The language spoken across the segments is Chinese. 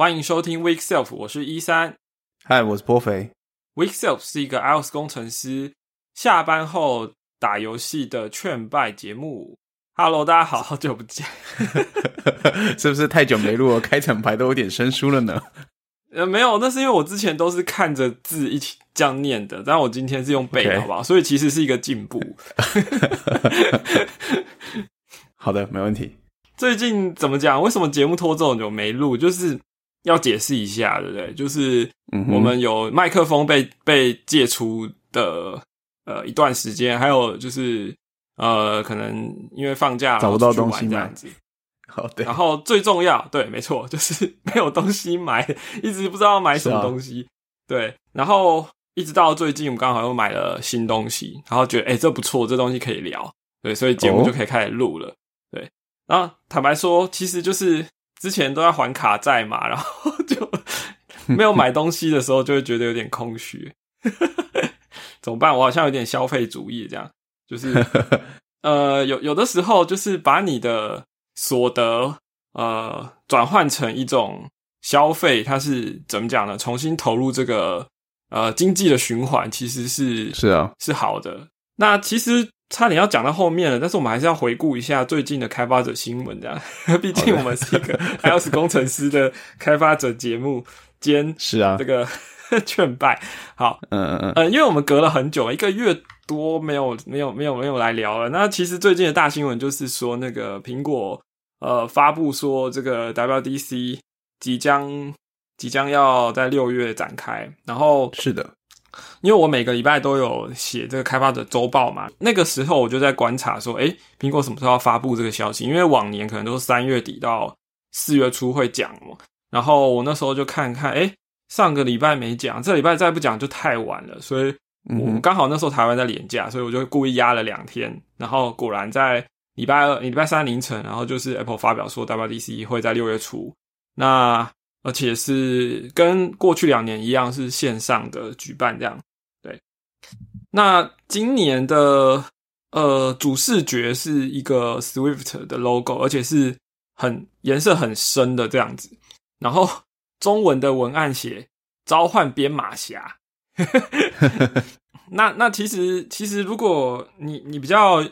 欢迎收听 Week Self，我是一三。嗨，我是波肥。Week Self 是一个 iOS 工程师下班后打游戏的劝败节目。Hello，大家好，好久不见，是不是太久没录了？开场白都有点生疏了呢。呃，没有，那是因为我之前都是看着字一起这样念的，但我今天是用背的，好不好？所以其实是一个进步。好的，没问题。最近怎么讲？为什么节目拖这么久没录？就是要解释一下，对不对？就是我们有麦克风被被借出的呃一段时间，还有就是呃可能因为放假找不到东西这样子。好对。然后最重要，对，没错，就是没有东西买，一直不知道买什么东西。对，然后一直到最近，我们刚好又买了新东西，然后觉得哎这不错，这东西可以聊，对，所以节目就可以开始录了。对，然后坦白说，其实就是之前都在还卡债嘛，然后就没有买东西的时候，就会觉得有点空虚。怎么办？我好像有点消费主义，这样就是 呃，有有的时候就是把你的。所得呃转换成一种消费，它是怎么讲呢？重新投入这个呃经济的循环，其实是是啊是好的。那其实差点要讲到后面了，但是我们还是要回顾一下最近的开发者新闻，这样。毕竟我们是一个 iOS 工程师的开发者节目兼是啊这个 劝败。好，嗯嗯嗯，呃，因为我们隔了很久，一个月多没有没有没有没有来聊了。那其实最近的大新闻就是说那个苹果。呃，发布说这个 WDC 即将即将要在六月展开，然后是的，因为我每个礼拜都有写这个开发者周报嘛，那个时候我就在观察说，诶，苹果什么时候要发布这个消息？因为往年可能都是三月底到四月初会讲嘛，然后我那时候就看看，诶，上个礼拜没讲，这礼拜再不讲就太晚了，所以我刚好那时候台湾在连假，所以我就故意压了两天，然后果然在。礼拜二、礼拜三凌晨，然后就是 Apple 发表说 WDC 会在六月初，那而且是跟过去两年一样是线上的举办这样。对，那今年的呃主视觉是一个 Swift 的 logo，而且是很颜色很深的这样子，然后中文的文案写召唤编码侠。那那其实其实如果你你比较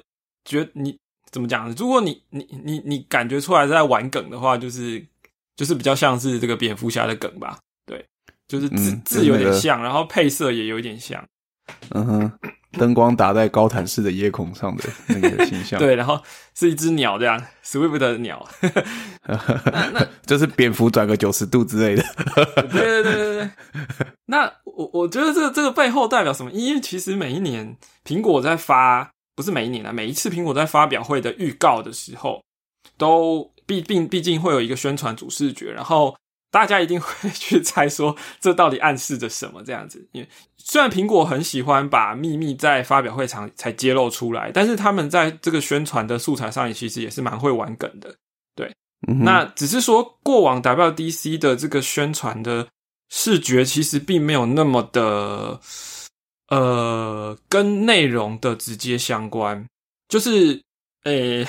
觉你。怎么讲？如果你你你你感觉出来在玩梗的话，就是就是比较像是这个蝙蝠侠的梗吧？对，就是字字有点像，然后配色也有点像。嗯哼，灯光打在高坦式的夜空上的那个形象。对，然后是一只鸟这样，Swift 的鸟。那就是蝙蝠转个九十度之类的。对对对对对。那我我觉得这个这个背后代表什么？因为其实每一年苹果在发。不是每一年啊，每一次苹果在发表会的预告的时候，都毕并毕竟会有一个宣传主视觉，然后大家一定会 去猜说这到底暗示着什么这样子。因为虽然苹果很喜欢把秘密在发表会场才揭露出来，但是他们在这个宣传的素材上也其实也是蛮会玩梗的。对，那只是说过往 WDC 的这个宣传的视觉其实并没有那么的。呃，跟内容的直接相关，就是，诶，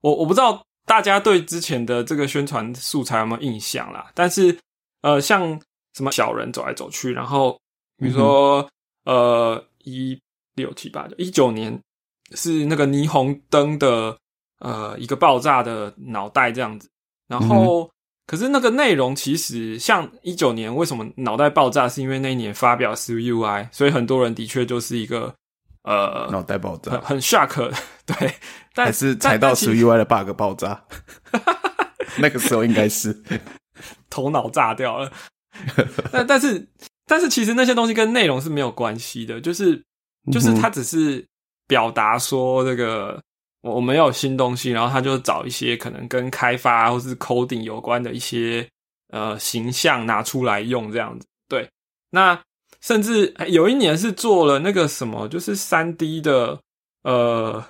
我我不知道大家对之前的这个宣传素材有没有印象啦。但是，呃，像什么小人走来走去，然后比如说，呃，一六七八九一九年是那个霓虹灯的呃一个爆炸的脑袋这样子，然后。可是那个内容其实像一九年为什么脑袋爆炸，是因为那一年发表 SwiftUI，所以很多人的确就是一个呃脑袋爆炸，很很 shock，对，但是踩到 SwiftUI 的 bug 爆炸，那个时候应该是头脑炸掉了。但但是但是其实那些东西跟内容是没有关系的，就是就是他只是表达说这个。我们要有新东西，然后他就找一些可能跟开发或是 coding 有关的一些呃形象拿出来用，这样子。对，那甚至有一年是做了那个什么，就是三 D 的呃，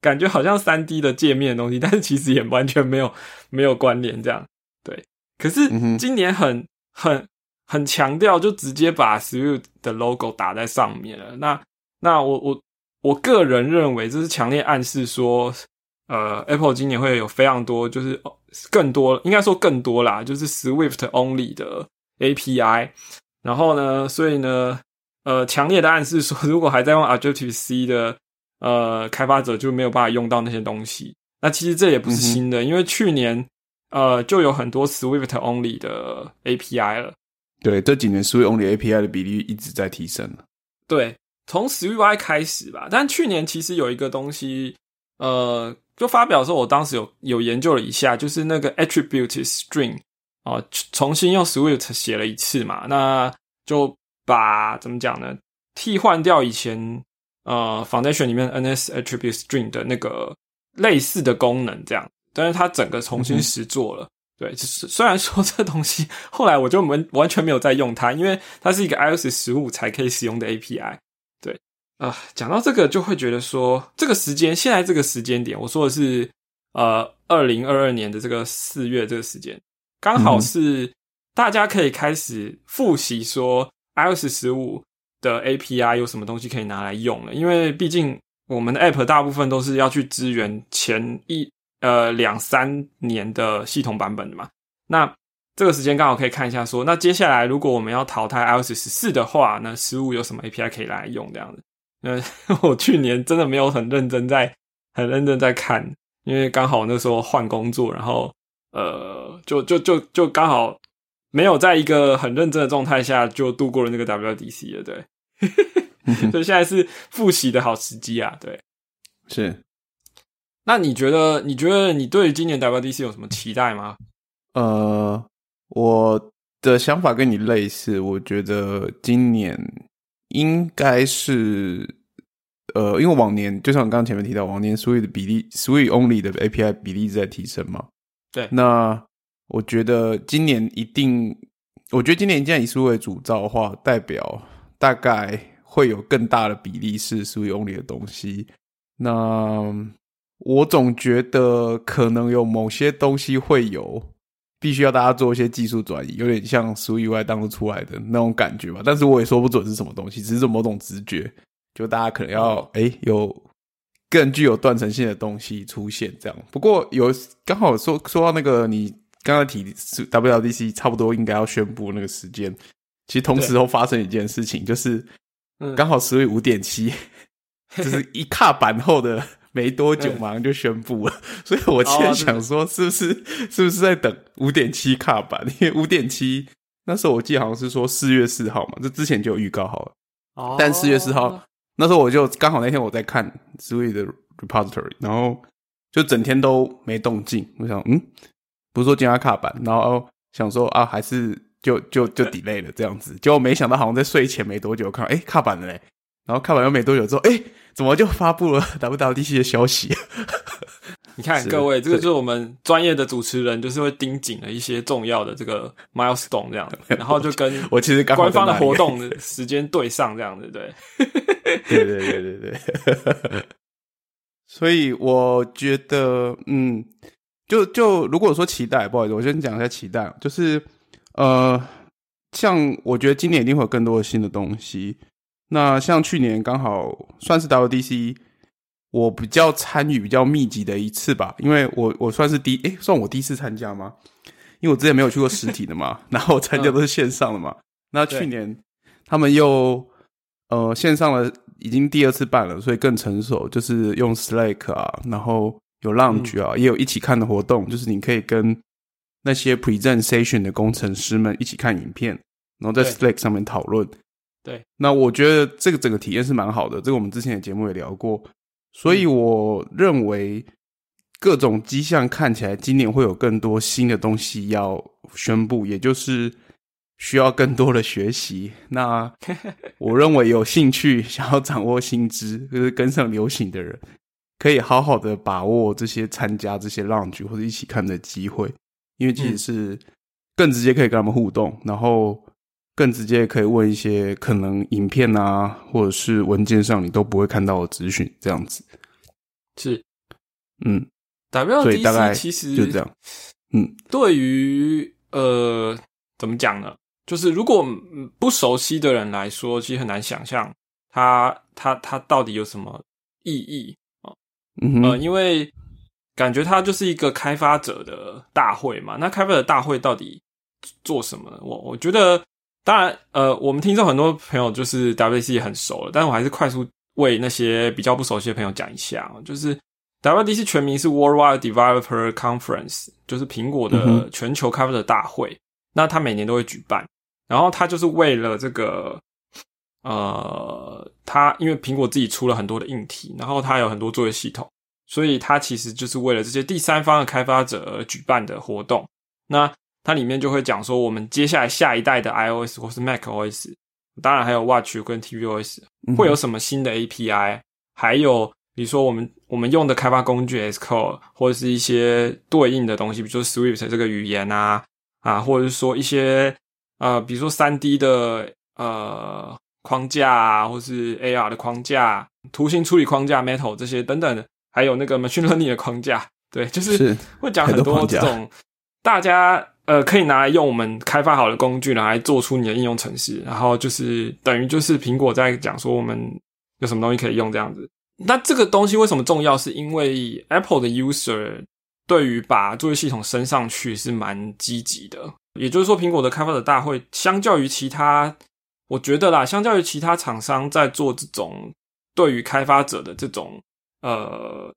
感觉好像三 D 的界面的东西，但是其实也完全没有没有关联，这样。对，可是今年很很很强调，就直接把 Swift 的 logo 打在上面了。那那我我。我个人认为，这是强烈暗示说，呃，Apple 今年会有非常多，就是更多，应该说更多啦，就是 Swift only 的 API。然后呢，所以呢，呃，强烈的暗示说，如果还在用 Objective C 的呃开发者就没有办法用到那些东西。那其实这也不是新的，因为去年呃就有很多 Swift only 的 API 了。对，这几年 Swift only API 的比例一直在提升。对，从 SwiftUI 开始吧。但去年其实有一个东西，呃，就发表的时候，我当时有有研究了一下，就是那个 Attribute String 啊，重新用 Swift 写了一次嘛，那就把怎么讲呢？替换掉以前呃 Foundation 里面 NS Attribute String 的那个。类似的功能这样，但是它整个重新实做了。对，就是 虽然说这东西后来我就完完全没有再用它，因为它是一个 iOS 十五才可以使用的 API。对啊，讲到这个就会觉得说，这个时间现在这个时间点，我说的是呃二零二二年的这个四月这个时间，刚好是大家可以开始复习说 iOS 十五的 API 有什么东西可以拿来用了，因为毕竟。我们的 App 大部分都是要去支援前一呃两三年的系统版本的嘛，那这个时间刚好可以看一下，说那接下来如果我们要淘汰 iOS 十四的话，那十五有什么 API 可以来用这样子？嗯，我去年真的没有很认真在很认真在看，因为刚好那时候换工作，然后呃就就就就刚好没有在一个很认真的状态下就度过了那个 WDC 了，对。所以现在是复习的好时机啊！对，是。那你觉得？你觉得你对今年 WDC 有什么期待吗？呃，我的想法跟你类似。我觉得今年应该是，呃，因为往年就像我刚刚前面提到，往年 Sweet 的比例，Sweet Only 的 API 比例在提升嘛。对。那我觉得今年一定，我觉得今年既然以 Sweet 为主造的话，代表大概。会有更大的比例是属于 Only 的东西。那我总觉得可能有某些东西会有，必须要大家做一些技术转移，有点像 SwiftUI 当初出来的那种感觉吧。但是我也说不准是什么东西，只是某种直觉，就大家可能要哎有更具有断层性的东西出现这样。不过有刚好说说到那个你刚刚提 WDC 差不多应该要宣布那个时间，其实同时都发生一件事情，就是。刚好十位五点七，就是一卡板后的没多久，马上就宣布了。所以我现在想说，是不是是不是在等五点七卡板？因为五点七那时候我记得好像是说四月四号嘛，这之前就有预告好了。哦，但四月四号那时候我就刚好那天我在看 Swift 的 repository，然后就整天都没动静。我想，嗯，不是说今天卡板，然后想说啊，还是。就就就 delay 了这样子，结果没想到好像在睡前没多久看，哎，卡板了嘞，然后卡板又没多久之后，哎，怎么就发布了 WWDC 的消息？你看各位，这个就是我们专业的主持人，就是会盯紧了一些重要的这个 milestone 这样，然后就跟我其实官方的活动的时间对上这样子，对，对对对对对，所以我觉得，嗯，就就如果说期待，不好意思，我先讲一下期待，就是。呃，像我觉得今年一定会有更多的新的东西。那像去年刚好算是 WDC，我比较参与比较密集的一次吧，因为我我算是第诶算我第一次参加吗？因为我之前没有去过实体的嘛，然后参加都是线上的嘛。那去年他们又呃线上了，已经第二次办了，所以更成熟，就是用 Slack 啊，然后有 Lounge 啊，也有一起看的活动，就是你可以跟。那些 presentation 的工程师们一起看影片，然后在 Slack 上面讨论。对，那我觉得这个整个体验是蛮好的。这个我们之前的节目也聊过，所以我认为各种迹象看起来今年会有更多新的东西要宣布，也就是需要更多的学习。那 我认为有兴趣想要掌握新知，就是跟上流行的人，可以好好的把握这些参加这些 launch 或者一起看的机会。因为其实是更直接可以跟他们互动，然后更直接可以问一些可能影片啊，或者是文件上你都不会看到的资讯，这样子是嗯，WDC 其实就这样，嗯，对于呃怎么讲呢？就是如果不熟悉的人来说，其实很难想象它它它到底有什么意义啊？嗯，呃，因为感觉它就是一个开发者的大会嘛。那开发者大会到底做什么呢？我我觉得，当然，呃，我们听众很多朋友就是 WDC 很熟了，但是我还是快速为那些比较不熟悉的朋友讲一下，就是 WDC 全名是 Worldwide Developer Conference，就是苹果的全球开发者大会。那它每年都会举办，然后它就是为了这个，呃，它因为苹果自己出了很多的硬体，然后它有很多作业系统。所以它其实就是为了这些第三方的开发者而举办的活动。那它里面就会讲说，我们接下来下一代的 iOS 或是 macOS，当然还有 Watch 跟 tvOS 会有什么新的 API，还有比如说我们我们用的开发工具 Xcode 或者是一些对应的东西，比如说 Swift 这个语言啊啊，或者是说一些呃，比如说三 D 的呃框架啊，或是 AR 的框架、图形处理框架 Metal 这些等等的。还有那个 machine learning 的框架，对，就是会讲很多这种大家呃可以拿来用我们开发好的工具来做出你的应用程式，然后就是等于就是苹果在讲说我们有什么东西可以用这样子。那这个东西为什么重要？是因为 Apple 的 user 对于把作业系统升上去是蛮积极的，也就是说，苹果的开发者大会相较于其他，我觉得啦，相较于其他厂商在做这种对于开发者的这种。呃，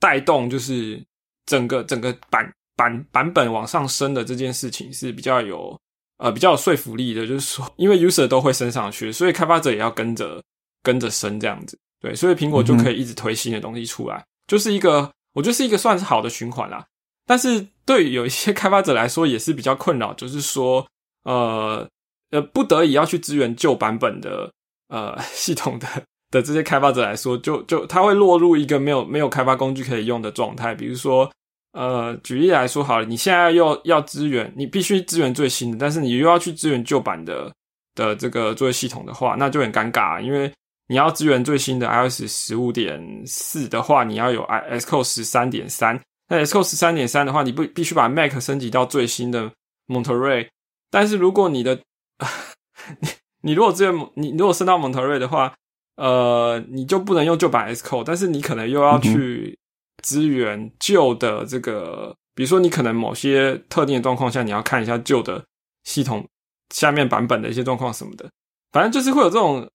带动就是整个整个版版版本往上升的这件事情是比较有呃比较有说服力的，就是说，因为 user 都会升上去，所以开发者也要跟着跟着升这样子，对，所以苹果就可以一直推新的东西出来，就是一个我觉得是一个算是好的循环啦。但是对有一些开发者来说也是比较困扰，就是说呃呃不得已要去支援旧版本的呃 系统的。的这些开发者来说，就就他会落入一个没有没有开发工具可以用的状态。比如说，呃，举例来说，好了，你现在又要支援，你必须支援最新的，但是你又要去支援旧版的的这个作业系统的话，那就很尴尬。因为你要支援最新的 iOS 十五点四的话，你要有 Xcode 十三点三。那 Xcode 十三点三的话，你不必须把 Mac 升级到最新的 Monterey。但是如果你的 你你如果支援你如果升到 Monterey 的话，呃，你就不能用旧版 S code，但是你可能又要去支援旧的这个，比如说你可能某些特定的状况下，你要看一下旧的系统下面版本的一些状况什么的，反正就是会有这种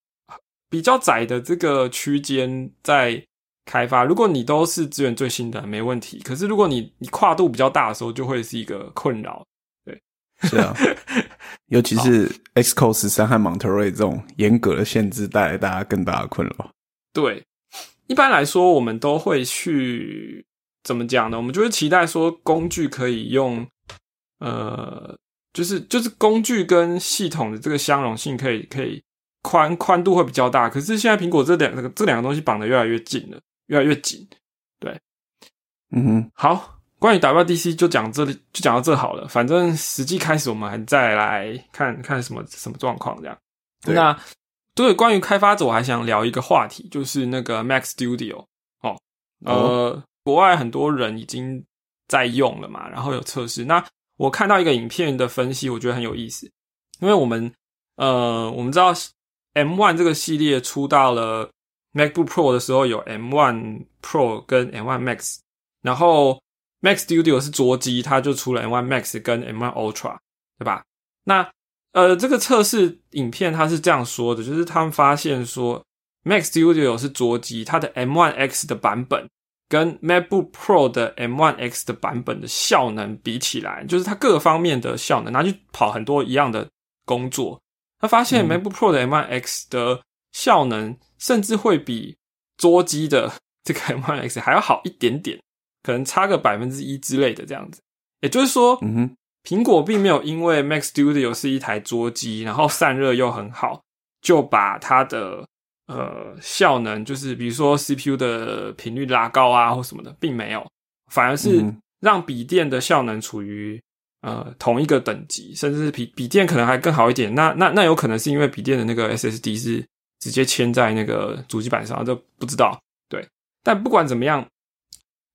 比较窄的这个区间在开发。如果你都是支援最新的，没问题。可是如果你你跨度比较大的时候，就会是一个困扰。是啊，尤其是 Xcode 十三和 Monterey 这种严格的限制，带来大家更大的困扰。对，一般来说，我们都会去怎么讲呢？我们就会期待说，工具可以用，呃，就是就是工具跟系统的这个相容性可以可以宽宽度会比较大。可是现在苹果这两个这两个东西绑的越来越紧了，越来越紧。对，嗯哼，好。关于 WDC 就讲这里，就讲到这好了。反正实际开始，我们还再来看看什么什么状况这样。那对关于开发者，我还想聊一个话题，就是那个 Mac Studio 哦，呃，国外很多人已经在用了嘛，然后有测试。那我看到一个影片的分析，我觉得很有意思，因为我们呃，我们知道 M One 这个系列出到了 MacBook Pro 的时候，有 M One Pro 跟 M One Max，然后 Mac Studio 是桌机，它就出了 M1 Max 跟 M1 Ultra，对吧？那呃，这个测试影片它是这样说的，就是他们发现说，Mac Studio 是桌机，它的 M1 X 的版本跟 MacBook Pro 的 M1 X 的版本的效能比起来，就是它各方面的效能拿去跑很多一样的工作，他发现 MacBook Pro 的 M1 X 的效能甚至会比桌机的这个 M1 X 还要好一点点。可能差个百分之一之类的这样子，也就是说，嗯哼，苹果并没有因为 Mac Studio 是一台桌机，然后散热又很好，就把它的呃效能，就是比如说 CPU 的频率拉高啊或什么的，并没有，反而是让笔电的效能处于呃同一个等级，甚至是笔笔电可能还更好一点。那那那有可能是因为笔电的那个 SSD 是直接嵌在那个主机板上，这不知道。对，但不管怎么样。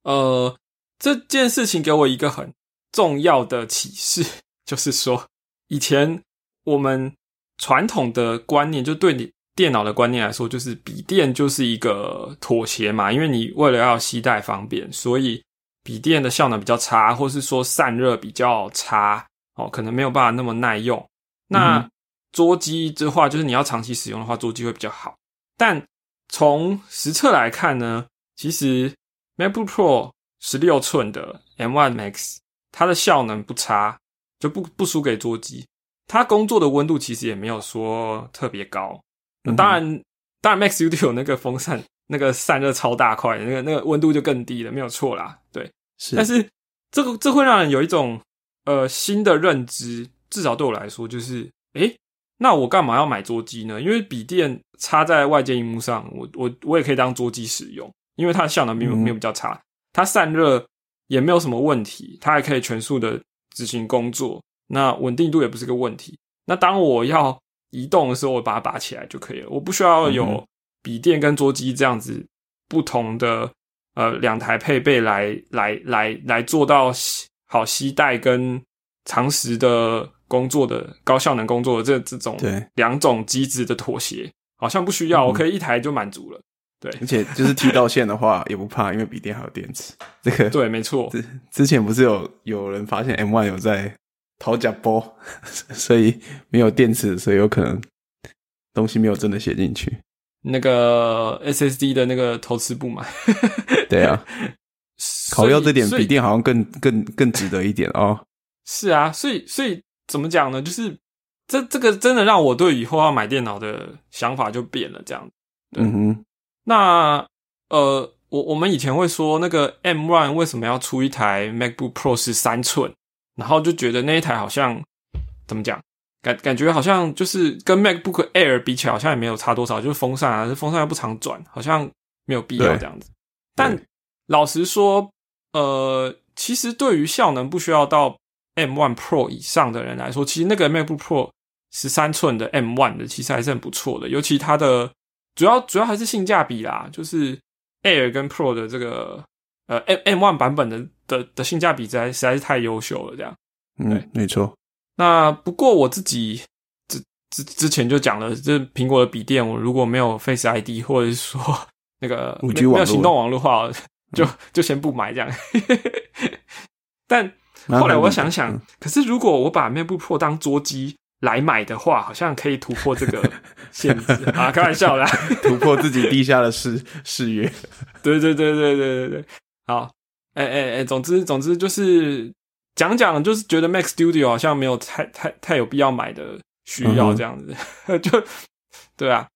呃，这件事情给我一个很重要的启示，就是说，以前我们传统的观念，就对你电脑的观念来说，就是笔电就是一个妥协嘛，因为你为了要携带方便，所以笔电的效能比较差，或是说散热比较差，哦，可能没有办法那么耐用。那桌机的话，就是你要长期使用的话，桌机会比较好。但从实测来看呢，其实 MacBook Pro 十六寸的 M1 Max 它的效能不差，就不不输给桌机。它工作的温度其实也没有说特别高。那当然，当然 Max Studio 那个风扇那个散热超大块，那个那个温度就更低了，没有错啦。对，是。但是这个这会让人有一种呃新的认知，至少对我来说就是，诶，那我干嘛要买桌机呢？因为笔电插在外接荧幕上，我我我也可以当桌机使用，因为它的效能没有没有比较差，它散热也没有什么问题，它还可以全速的执行工作，那稳定度也不是个问题。那当我要移动的时候，我把它拔起来就可以了，我不需要有笔电跟桌机这样子不同的呃两台配备来来来来做到好携带跟长时的。工作的高效能工作的这这种对两种机制的妥协，好像不需要，我可以一台就满足了。对，而且就是踢到线的话也不怕，因为笔电还有电池。这个对，没错。之之前不是有有人发现 M One 有在讨假波，所以没有电池，所以有可能东西没有真的写进去。那个 S S D 的那个投资不满。对啊，考虑这点，笔电好像更更更值得一点哦。是啊，所以所以。怎么讲呢？就是这这个真的让我对以后要买电脑的想法就变了。这样，嗯哼。那呃，我我们以前会说那个 M One 为什么要出一台 MacBook Pro 十三寸，然后就觉得那一台好像怎么讲，感感觉好像就是跟 MacBook Air 比起来，好像也没有差多少。就是风扇啊，这风扇又不常转，好像没有必要这样子。但老实说，呃，其实对于效能不需要到。M One Pro 以上的人来说，其实那个 MacBook Pro 十三寸的 M One 的其实还是很不错的，尤其它的主要主要还是性价比啦，就是 Air 跟 Pro 的这个呃 M M One 版本的的的性价比实在实在是太优秀了，这样。嗯，没错。那不过我自己之之之前就讲了，这苹果的笔电，我如果没有 Face ID 或者是说 那个没有行动网络的话，就就先不买这样。但后来我想想，可是如果我把 MacBook Pro 当桌机来买的话，好像可以突破这个 限制啊！开玩笑啦，突破自己地下的誓誓约。对对对对对对对，好，哎哎哎，总之总之就是讲讲，就是觉得 Mac Studio 好像没有太太太有必要买的需要这样子，就对啊，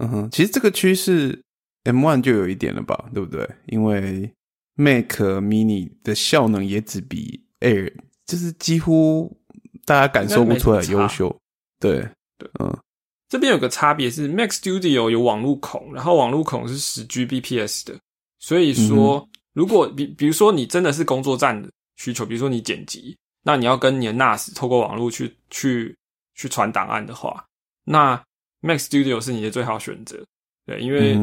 嗯哼，其实这个趋势 M One 就有一点了吧，对不对？因为 Mac Mini 的效能也只比。Air 就是几乎大家感受不出来优秀，对对，嗯，这边有个差别是 Mac Studio 有网路孔，然后网路孔是十 Gbps 的，所以说如果比比如说你真的是工作站的需求，比如说你剪辑，那你要跟你的 NAS 透过网络去去去传档案的话，那 Mac Studio 是你的最好选择，对，因为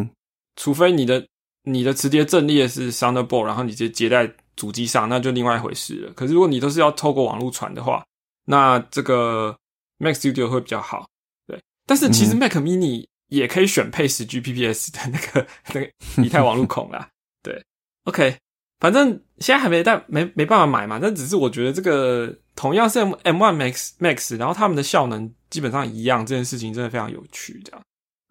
除非你的你的磁碟阵列是 Thunderbolt，然后你直接接在。主机上那就另外一回事了。可是如果你都是要透过网络传的话，那这个 Mac Studio 会比较好。对，但是其实 Mac Mini 也可以选配十 Gbps 的那个那个以太网路孔啦。对，OK，反正现在还没但没没办法买嘛。但只是我觉得这个同样是 M M1 Max Max，然后他们的效能基本上一样，这件事情真的非常有趣。这样，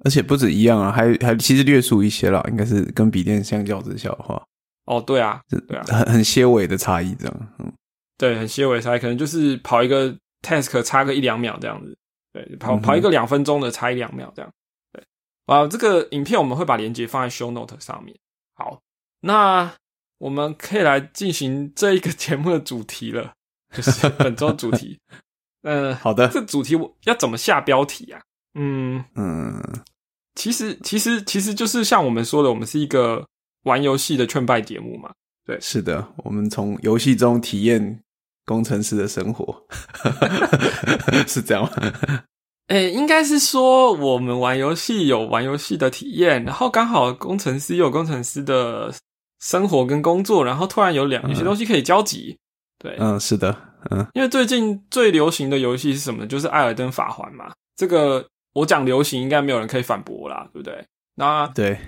而且不止一样啊，还还其实略输一些啦，应该是跟笔电相较之下的话。哦，对啊，对啊，很很些微的差异，这样，嗯，对，很些微差，可能就是跑一个 task 差个一两秒这样子，对，跑跑一个两分钟的差一两秒这样，对，啊，这个影片我们会把链接放在 show note 上面。好，那我们可以来进行这一个节目的主题了，就是 本周主题。嗯，好的，这主题我要怎么下标题啊？嗯嗯，其实其实其实就是像我们说的，我们是一个。玩游戏的劝败节目嘛？对，是的，我们从游戏中体验工程师的生活，是这样吗？诶，应该是说我们玩游戏有玩游戏的体验，然后刚好工程师有工程师的生活跟工作，然后突然有两有些东西可以交集。对，嗯，是的，嗯，因为最近最流行的游戏是什么？就是《艾尔登法环》嘛。这个我讲流行，应该没有人可以反驳啦，对不对？那对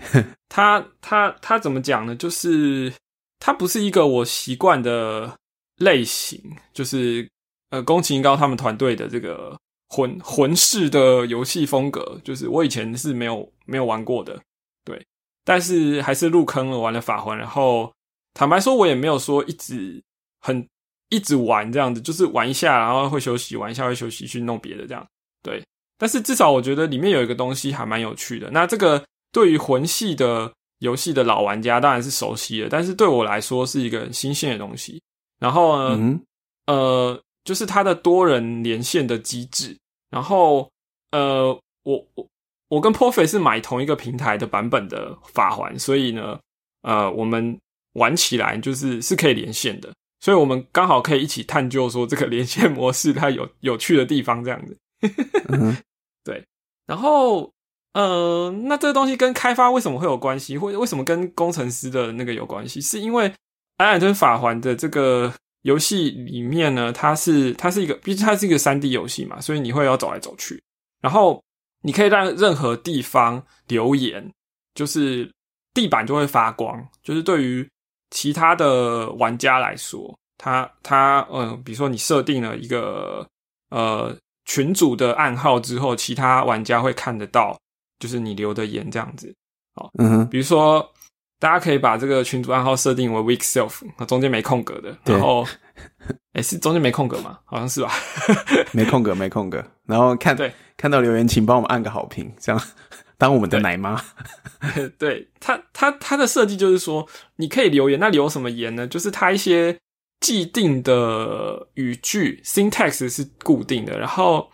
他他他怎么讲呢？就是它不是一个我习惯的类型，就是呃，宫崎英高他们团队的这个魂魂式的游戏风格，就是我以前是没有没有玩过的，对，但是还是入坑了玩了法环，然后坦白说，我也没有说一直很一直玩这样子，就是玩一下，然后会休息，玩一下会休息，去弄别的这样，对。但是至少我觉得里面有一个东西还蛮有趣的。那这个对于魂系的游戏的老玩家当然是熟悉的，但是对我来说是一个很新鲜的东西。然后呢，呃，就是它的多人连线的机制。然后呃，我我我跟 p r o f e 是买同一个平台的版本的法环，所以呢，呃，我们玩起来就是是可以连线的。所以我们刚好可以一起探究说这个连线模式它有 有趣的地方，这样子。对，然后呃，那这个东西跟开发为什么会有关系？或为什么跟工程师的那个有关系？是因为《艾尔登法环》的这个游戏里面呢，它是它是一个，毕竟它是一个三 D 游戏嘛，所以你会要走来走去，然后你可以让任何地方留言，就是地板就会发光，就是对于其他的玩家来说，他他嗯，比如说你设定了一个呃。群组的暗号之后，其他玩家会看得到，就是你留的言这样子。好，嗯哼，比如说，大家可以把这个群主暗号设定为 weak self，那中间没空格的。然后，哎，是中间没空格吗？好像是吧？没空格，没空格。然后看对，看到留言，请帮我们按个好评，这样当我们的奶妈。对他，他他的设计就是说，你可以留言，那留什么言呢？就是他一些。既定的语句 syntax 是固定的，然后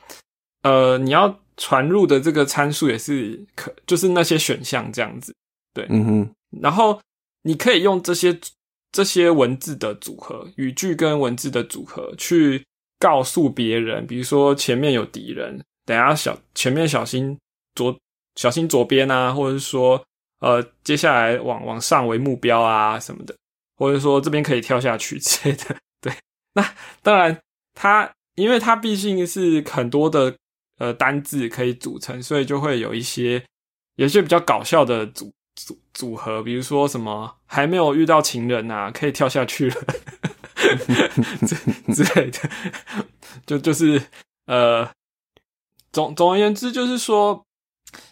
呃，你要传入的这个参数也是可，就是那些选项这样子，对，嗯哼，然后你可以用这些这些文字的组合，语句跟文字的组合去告诉别人，比如说前面有敌人，等下小前面小心左小心左边啊，或者是说呃，接下来往往上为目标啊什么的。或者说这边可以跳下去 之类的，对。那当然，它因为它毕竟是很多的呃单字可以组成，所以就会有一些有些比较搞笑的组组组合，比如说什么还没有遇到情人啊，可以跳下去了 之 之类的。就就是呃，总总而言之，就是说，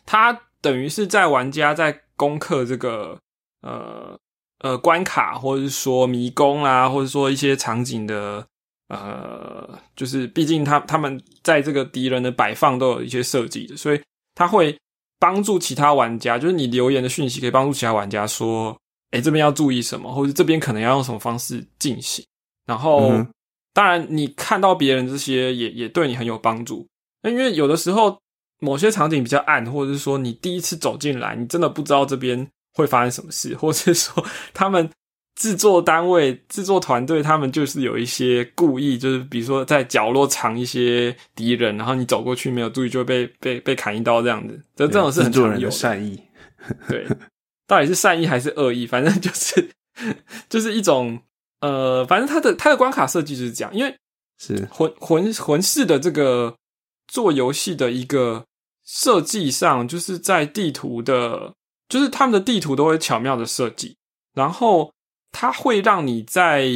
他等于是在玩家在攻克这个呃。呃，关卡或者是说迷宫啊，或者说一些场景的，呃，就是毕竟他他们在这个敌人的摆放都有一些设计的，所以他会帮助其他玩家，就是你留言的讯息可以帮助其他玩家说，哎，这边要注意什么，或者这边可能要用什么方式进行。然后，当然你看到别人这些也也对你很有帮助，那因为有的时候某些场景比较暗，或者是说你第一次走进来，你真的不知道这边。会发生什么事，或是说他们制作单位、制作团队，他们就是有一些故意，就是比如说在角落藏一些敌人，然后你走过去没有注意，就会被被被砍一刀这样子。这这种是很常有善意，对，到底是善意还是恶意？反正就是 就是一种呃，反正他的他的关卡设计就是这样，因为是魂魂魂式的这个做游戏的一个设计上，就是在地图的。就是他们的地图都会巧妙的设计，然后它会让你在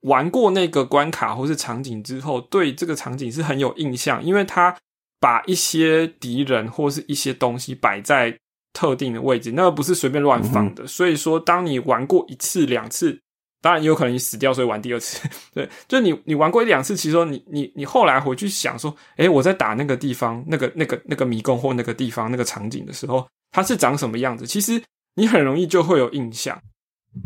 玩过那个关卡或是场景之后，对这个场景是很有印象，因为它把一些敌人或是一些东西摆在特定的位置，那个不是随便乱放的。所以说，当你玩过一次、两次，当然也有可能你死掉，所以玩第二次。对，就你你玩过一两次，其实说你你你后来回去想说，诶，我在打那个地方、那个那个那个迷宫或那个地方那个场景的时候。它是长什么样子？其实你很容易就会有印象。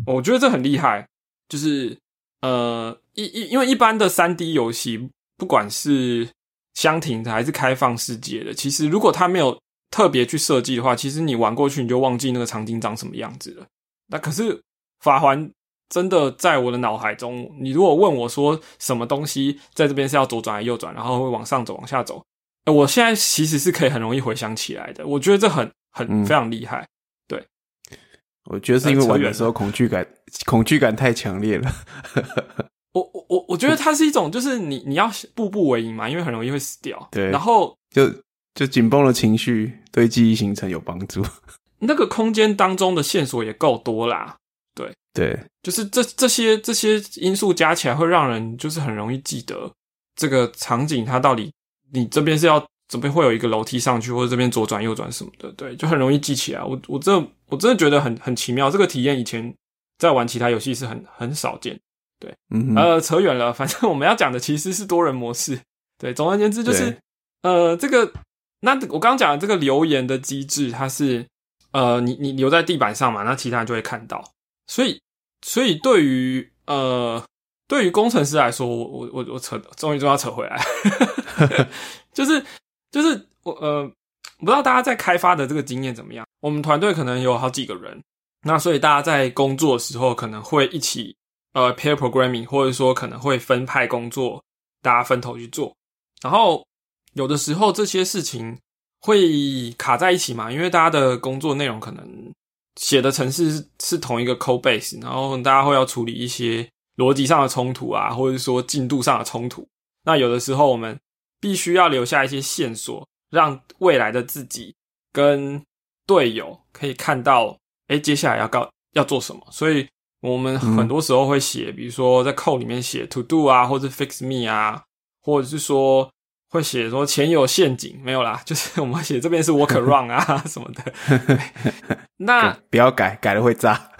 我觉得这很厉害，就是呃，一一因为一般的三 D 游戏，不管是箱庭的还是开放世界的，其实如果它没有特别去设计的话，其实你玩过去你就忘记那个场景长什么样子了。那可是法环真的在我的脑海中，你如果问我说什么东西在这边是要左转还是右转，然后会往上走往下走，我现在其实是可以很容易回想起来的。我觉得这很。很非常厉害，对，我觉得是因为玩的时候恐惧感 恐惧感太强烈了。我我我我觉得它是一种，就是你你要步步为营嘛，因为很容易会死掉。对，然后就就紧绷的情绪对记忆形成有帮助。那个空间当中的线索也够多啦，对对，就是这这些这些因素加起来，会让人就是很容易记得这个场景，它到底你这边是要这边会有一个楼梯上去，或者这边左转右转什么的，对，就很容易记起来。我我这我真的觉得很很奇妙，这个体验以前在玩其他游戏是很很少见。对，嗯哼，呃，扯远了，反正我们要讲的其实是多人模式。对，总而言之就是，呃，这个那我刚刚讲的这个留言的机制，它是呃，你你留在地板上嘛，那其他人就会看到。所以，所以对于呃，对于工程师来说，我我我我扯，终于终于要扯回来，就是就是我呃，不知道大家在开发的这个经验怎么样？我们团队可能有好几个人，那所以大家在工作的时候可能会一起呃 pair programming，或者说可能会分派工作，大家分头去做。然后有的时候这些事情会卡在一起嘛，因为大家的工作内容可能写的程式是是同一个 code base，然后大家会要处理一些逻辑上的冲突啊，或者说进度上的冲突。那有的时候我们必须要留下一些线索，让未来的自己跟队友可以看到，哎，接下来要告要做什么。所以我们很多时候会写，比如说在 code 里面写 to do 啊，或者 fix me 啊，或者是说会写说前有陷阱，没有啦，就是我们写这边是 work around 啊什么的。那不要改，改了会炸。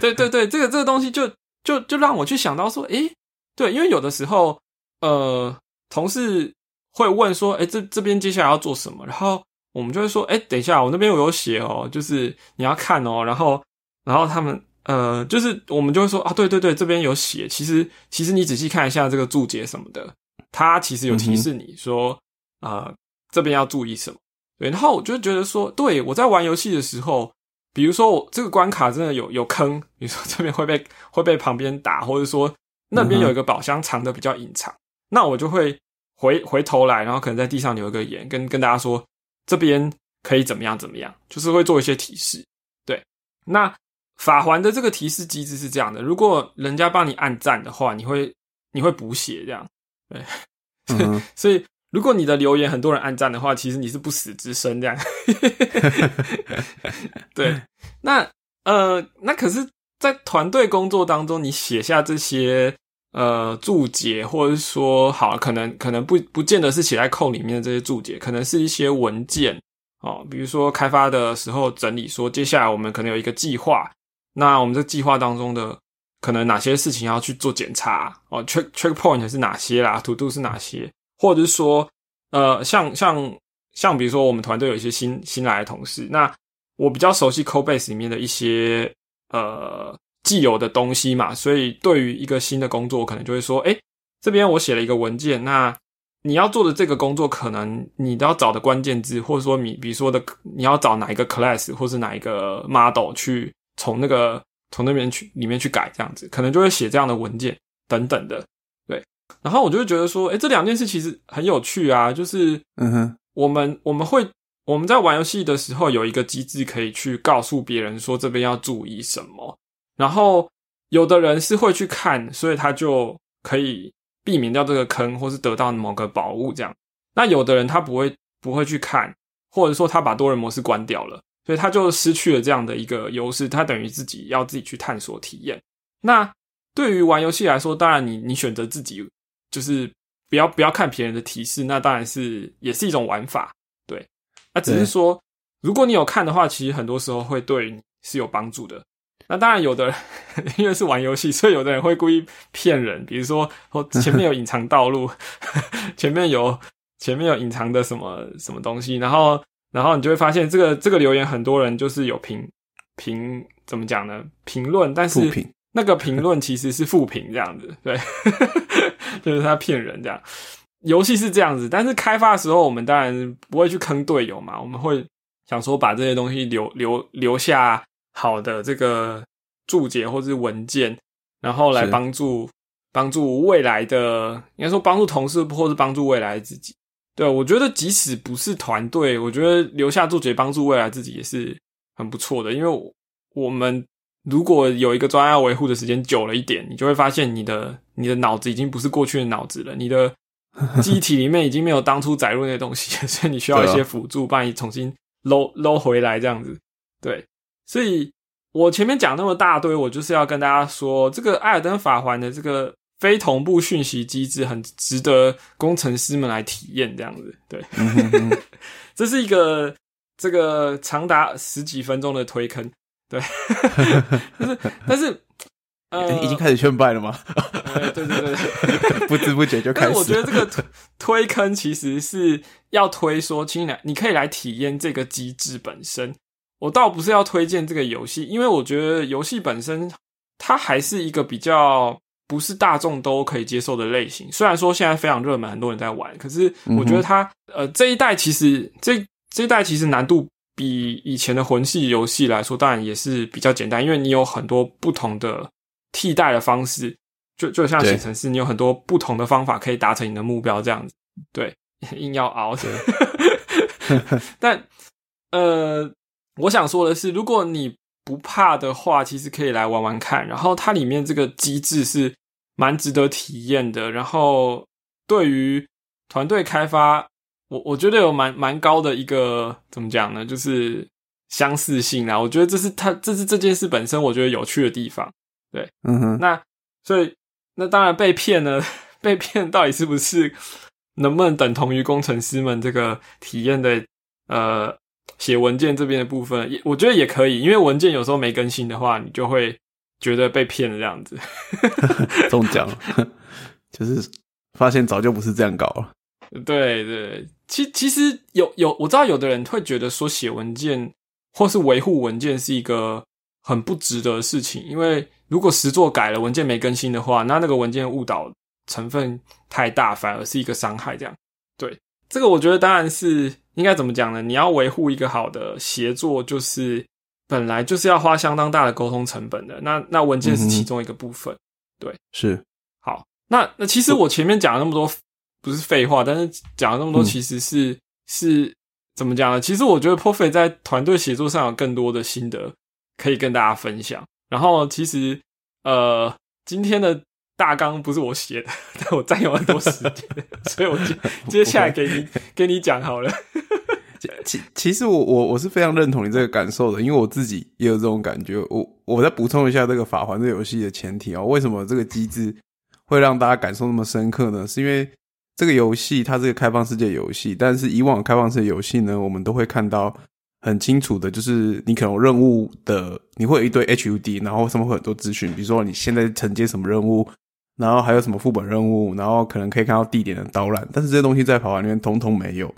对对对，这个这个东西就就就让我去想到说，诶，对，因为有的时候，呃，同事会问说，诶，这这边接下来要做什么？然后我们就会说，诶，等一下，我那边我有写哦，就是你要看哦。然后，然后他们，呃，就是我们就会说，啊，对对对，这边有写。其实，其实你仔细看一下这个注解什么的，它其实有提示你说，啊，这边要注意什么。对，然后我就觉得说，对我在玩游戏的时候。比如说我这个关卡真的有有坑，比如说 这边会被会被旁边打，或者说那边有一个宝箱藏的比较隐藏，那我就会回回头来，然后可能在地上留一个言，跟跟大家说这边可以怎么样怎么样，就是会做一些提示。对，那法环的这个提示机制是这样的：如果人家帮你按赞的话，你会你会补血这样。对，所以。如果你的留言很多人按赞的话，其实你是不死之身这样。对，那呃，那可是，在团队工作当中，你写下这些呃注解，或者是说，好，可能可能不不见得是写在扣里面的这些注解，可能是一些文件哦，比如说开发的时候整理说，接下来我们可能有一个计划，那我们这计划当中的可能哪些事情要去做检查哦，check check point 是哪些啦，to do 是哪些。或者是说，呃，像像像，比如说我们团队有一些新新来的同事，那我比较熟悉 Codebase 里面的一些呃既有的东西嘛，所以对于一个新的工作，可能就会说，哎，这边我写了一个文件，那你要做的这个工作，可能你都要找的关键字，或者说你比如说的，你要找哪一个 class 或是哪一个 model 去从那个从那边去里面去改，这样子，可能就会写这样的文件等等的。对然后我就会觉得说，哎，这两件事其实很有趣啊。就是，嗯哼，我们我们会我们在玩游戏的时候有一个机制可以去告诉别人说这边要注意什么。然后有的人是会去看，所以他就可以避免掉这个坑，或是得到某个宝物这样。那有的人他不会不会去看，或者说他把多人模式关掉了，所以他就失去了这样的一个优势。他等于自己要自己去探索体验。那对于玩游戏来说，当然你你选择自己。就是不要不要看别人的提示，那当然是也是一种玩法，对。那只是说，如果你有看的话，其实很多时候会对你是有帮助的。那当然，有的人 因为是玩游戏，所以有的人会故意骗人，比如说前面有隐藏道路，前面有前面有隐藏的什么什么东西，然后然后你就会发现这个这个留言很多人就是有评评怎么讲呢？评论，但是那个评论其实是负评这样子，对。就是他骗人这样，游戏是这样子，但是开发的时候，我们当然不会去坑队友嘛，我们会想说把这些东西留留留下好的这个注解或是文件，然后来帮助帮助未来的，应该说帮助同事或是帮助未来自己。对我觉得即使不是团队，我觉得留下注解帮助未来自己也是很不错的，因为我们。如果有一个专案维护的时间久了一点，你就会发现你的你的脑子已经不是过去的脑子了，你的 机体里面已经没有当初载入那些东西，所以你需要一些辅助帮你重新搂搂回来这样子。对，所以我前面讲那么大堆，我就是要跟大家说，这个艾尔登法环的这个非同步讯息机制很值得工程师们来体验，这样子。对，这是一个这个长达十几分钟的推坑。对，但是但是。呃，已经开始劝败了吗？对对对，不知不觉就开始。我觉得这个推推坑其实是要推说，请来你可以来体验这个机制本身。我倒不是要推荐这个游戏，因为我觉得游戏本身它还是一个比较不是大众都可以接受的类型。虽然说现在非常热门，很多人在玩，可是我觉得它呃这一代其实这这一代其实难度比以前的魂系游戏来说，当然也是比较简单，因为你有很多不同的。替代的方式，就就像写程式，你有很多不同的方法可以达成你的目标，这样子。对，硬要熬。但呃，我想说的是，如果你不怕的话，其实可以来玩玩看。然后它里面这个机制是蛮值得体验的。然后对于团队开发，我我觉得有蛮蛮高的一个怎么讲呢？就是相似性啊。我觉得这是它这是这件事本身我觉得有趣的地方。对，嗯哼，那所以那当然被骗呢，被骗到底是不是能不能等同于工程师们这个体验的呃写文件这边的部分，也我觉得也可以，因为文件有时候没更新的话，你就会觉得被骗了这样子。中奖了，就是发现早就不是这样搞了。对对，其其实有有我知道有的人会觉得说写文件或是维护文件是一个很不值得的事情，因为。如果实作改了，文件没更新的话，那那个文件误导成分太大，反而是一个伤害。这样，对这个，我觉得当然是应该怎么讲呢？你要维护一个好的协作，就是本来就是要花相当大的沟通成本的。那那文件是其中一个部分。对，是好。那那其实我前面讲了那么多不是废话，但是讲了那么多，其实是是怎么讲呢？其实我觉得 Profe 在团队协作上有更多的心得可以跟大家分享。然后其实，呃，今天的大纲不是我写的，但我占用很多时间，所以我接 接下来给你给你讲好了。其其实我我我是非常认同你这个感受的，因为我自己也有这种感觉。我我再补充一下这个法环这游戏的前提啊，为什么这个机制会让大家感受那么深刻呢？是因为这个游戏它是个开放世界游戏，但是以往开放世界游戏呢，我们都会看到。很清楚的，就是你可能任务的，你会有一堆 HUD，然后上面会很多资讯，比如说你现在承接什么任务，然后还有什么副本任务，然后可能可以看到地点的导览，但是这些东西在跑完里面通通没有。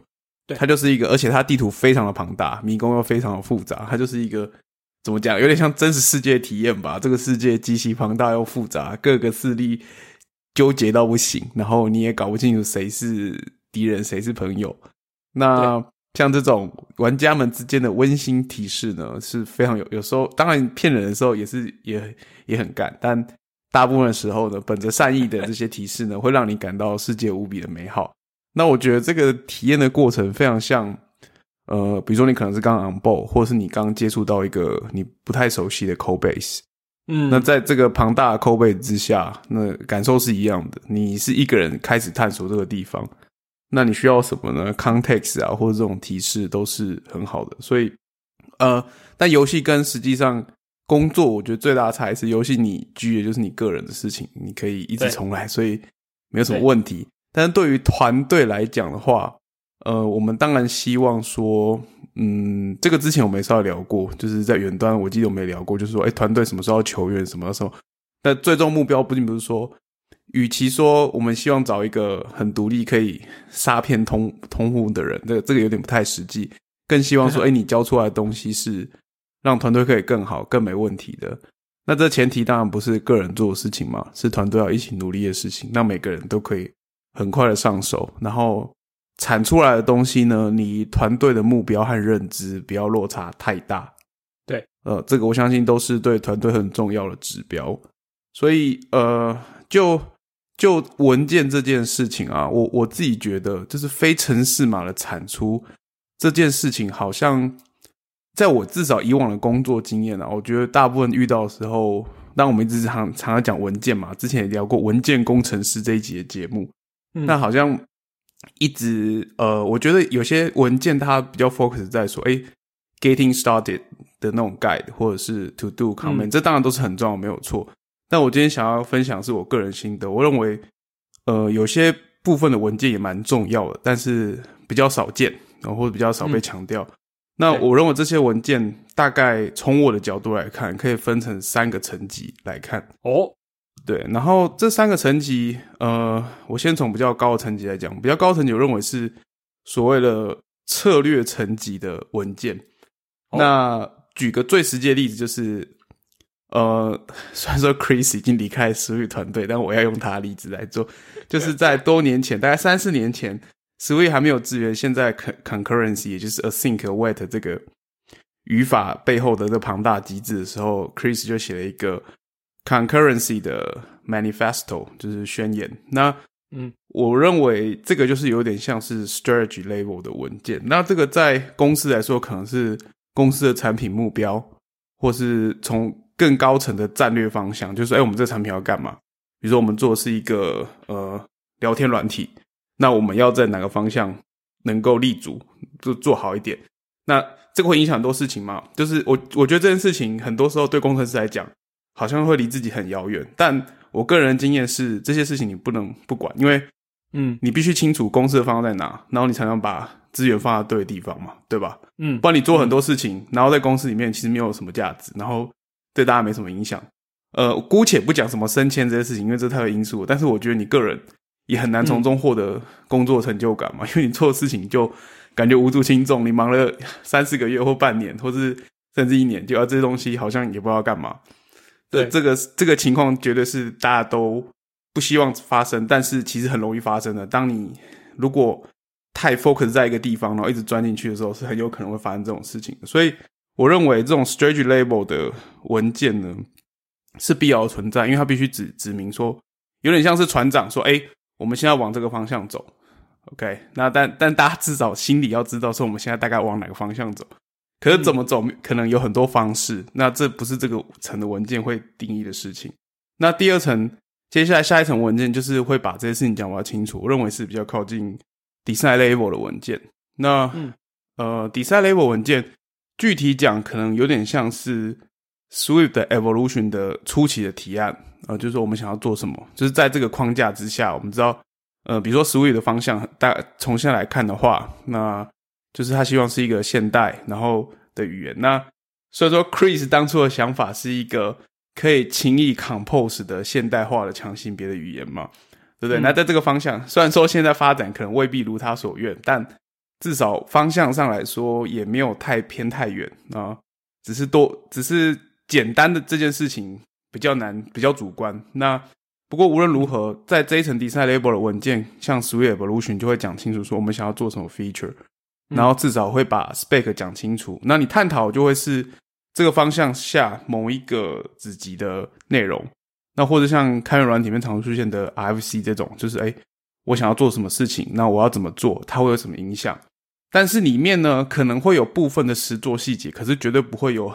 对，它就是一个，而且它地图非常的庞大，迷宫又非常的复杂，它就是一个怎么讲，有点像真实世界体验吧。这个世界极其庞大又复杂，各个势力纠结到不行，然后你也搞不清楚谁是敌人，谁是朋友。那像这种玩家们之间的温馨提示呢，是非常有。有时候当然骗人的时候也是也也很干，但大部分的时候呢，本着善意的这些提示呢，会让你感到世界无比的美好。那我觉得这个体验的过程非常像，呃，比如说你可能是刚 on board，或者是你刚接触到一个你不太熟悉的 code base，嗯，那在这个庞大的 code base 之下，那感受是一样的。你是一个人开始探索这个地方。那你需要什么呢？context 啊，或者这种提示都是很好的。所以，呃，但游戏跟实际上工作，我觉得最大的差异是，游戏你居也就是你个人的事情，你可以一直重来，所以没有什么问题。但是对于团队来讲的话，呃，我们当然希望说，嗯，这个之前我们稍微聊过，就是在远端，我记得我们聊过，就是说，哎，团队什么时候求援，什么时候？但最终目标不仅不是说。与其说我们希望找一个很独立可以杀骗通通户的人，这个这个有点不太实际。更希望说，哎，你教出来的东西是让团队可以更好、更没问题的。那这前提当然不是个人做的事情嘛，是团队要一起努力的事情。那每个人都可以很快的上手，然后产出来的东西呢，你团队的目标和认知不要落差太大。对，呃，这个我相信都是对团队很重要的指标。所以，呃，就。就文件这件事情啊，我我自己觉得，就是非城市码的产出这件事情，好像在我至少以往的工作经验啊，我觉得大部分遇到的时候，当我们一直常常常讲文件嘛，之前也聊过文件工程师这一集的节目，那好像一直呃，我觉得有些文件它比较 focus 在说，哎，getting started，的那种 guide 或者是 to do comment，、这当然都是很重要，没有错。但我今天想要分享是我个人心得，我认为，呃，有些部分的文件也蛮重要的，但是比较少见，然后或者比较少被强调。那我认为这些文件大概从我的角度来看，可以分成三个层级来看。哦，对，然后这三个层级，呃，我先从比较高的层级来讲。比较高层级，我认为是所谓的策略层级的文件。哦那举个最实际的例子，就是，呃，虽然说 Chris 已经离开思域团队，但我要用他的例子来做，就是在多年前，大概三四年前 s w i 还没有支援现在 con- concurrency，也就是 async await 这个语法背后的这庞大机制的时候，Chris 就写了一个 concurrency 的 manifesto，就是宣言。那嗯，我认为这个就是有点像是 strategy level 的文件。那这个在公司来说，可能是公司的产品目标，或是从更高层的战略方向，就是哎，我们这个产品要干嘛？比如说，我们做的是一个呃聊天软体，那我们要在哪个方向能够立足，就做好一点。那这个会影响很多事情嘛？就是我我觉得这件事情很多时候对工程师来讲，好像会离自己很遥远。但我个人的经验是，这些事情你不能不管，因为嗯你必须清楚公司的方向在哪，然后你才能把资源放在对的地方嘛，对吧？嗯不然你做很多事情，然后在公司里面其实没有什么价值，然后对大家没什么影响。呃，姑且不讲什么升迁这些事情，因为这太有因素了。但是我觉得你个人也很难从中获得工作成就感嘛，因为你做的事情就感觉无足轻重，你忙了 三四个月或半年，或是甚至一年，就要这些东西好像也不知道干嘛。对这个这个情况绝对是大家都不希望发生，但是其实很容易发生的。当你如果太 focus 在一个地方，然后一直钻进去的时候，是很有可能会发生这种事情的。所以我认为这种 strategy label 的文件呢是必要的存在，因为它必须指指明说，有点像是船长说：“哎、我们现在往这个方向走。” OK，那但但大家至少心里要知道说我们现在大概往哪个方向走。可是怎么走，可能有很多方式，那这不是这个层的文件会定义的事情。那第二层，接下来下一层文件就是会把这些事情讲比较清楚，我认为是比较靠近 design level 的文件。那、嗯呃，design level 文件具体讲，可能有点像是 Swift 的 evolution 的初期的提案，呃，就是说我们想要做什么，就是在这个框架之下，我们知道，呃，比如说 Swift 的方向，大从现在来看的话，那就是他希望是一个现代然后的语言。那所以说，Chris 当初的想法是一个可以轻易 compose 的现代化的强性别的语言嘛，对不对？嗯那在这个方向，虽然说现在发展可能未必如他所愿，但至少方向上来说也没有太偏太远啊，只是多只是简单的这件事情比较难，比较主观。那不过无论如何，在这一层 design label 的文件，像 Swift Evolution 就会讲清楚说我们想要做什么 feature，嗯然后至少会把 spec 讲清楚。那你探讨就会是这个方向下某一个子集的内容，那或者像开源软体里面常出现的 RFC 这种，就是哎，我想要做什么事情，那我要怎么做，它会有什么影响？但是里面呢，可能会有部分的实作细节，可是绝对不会有，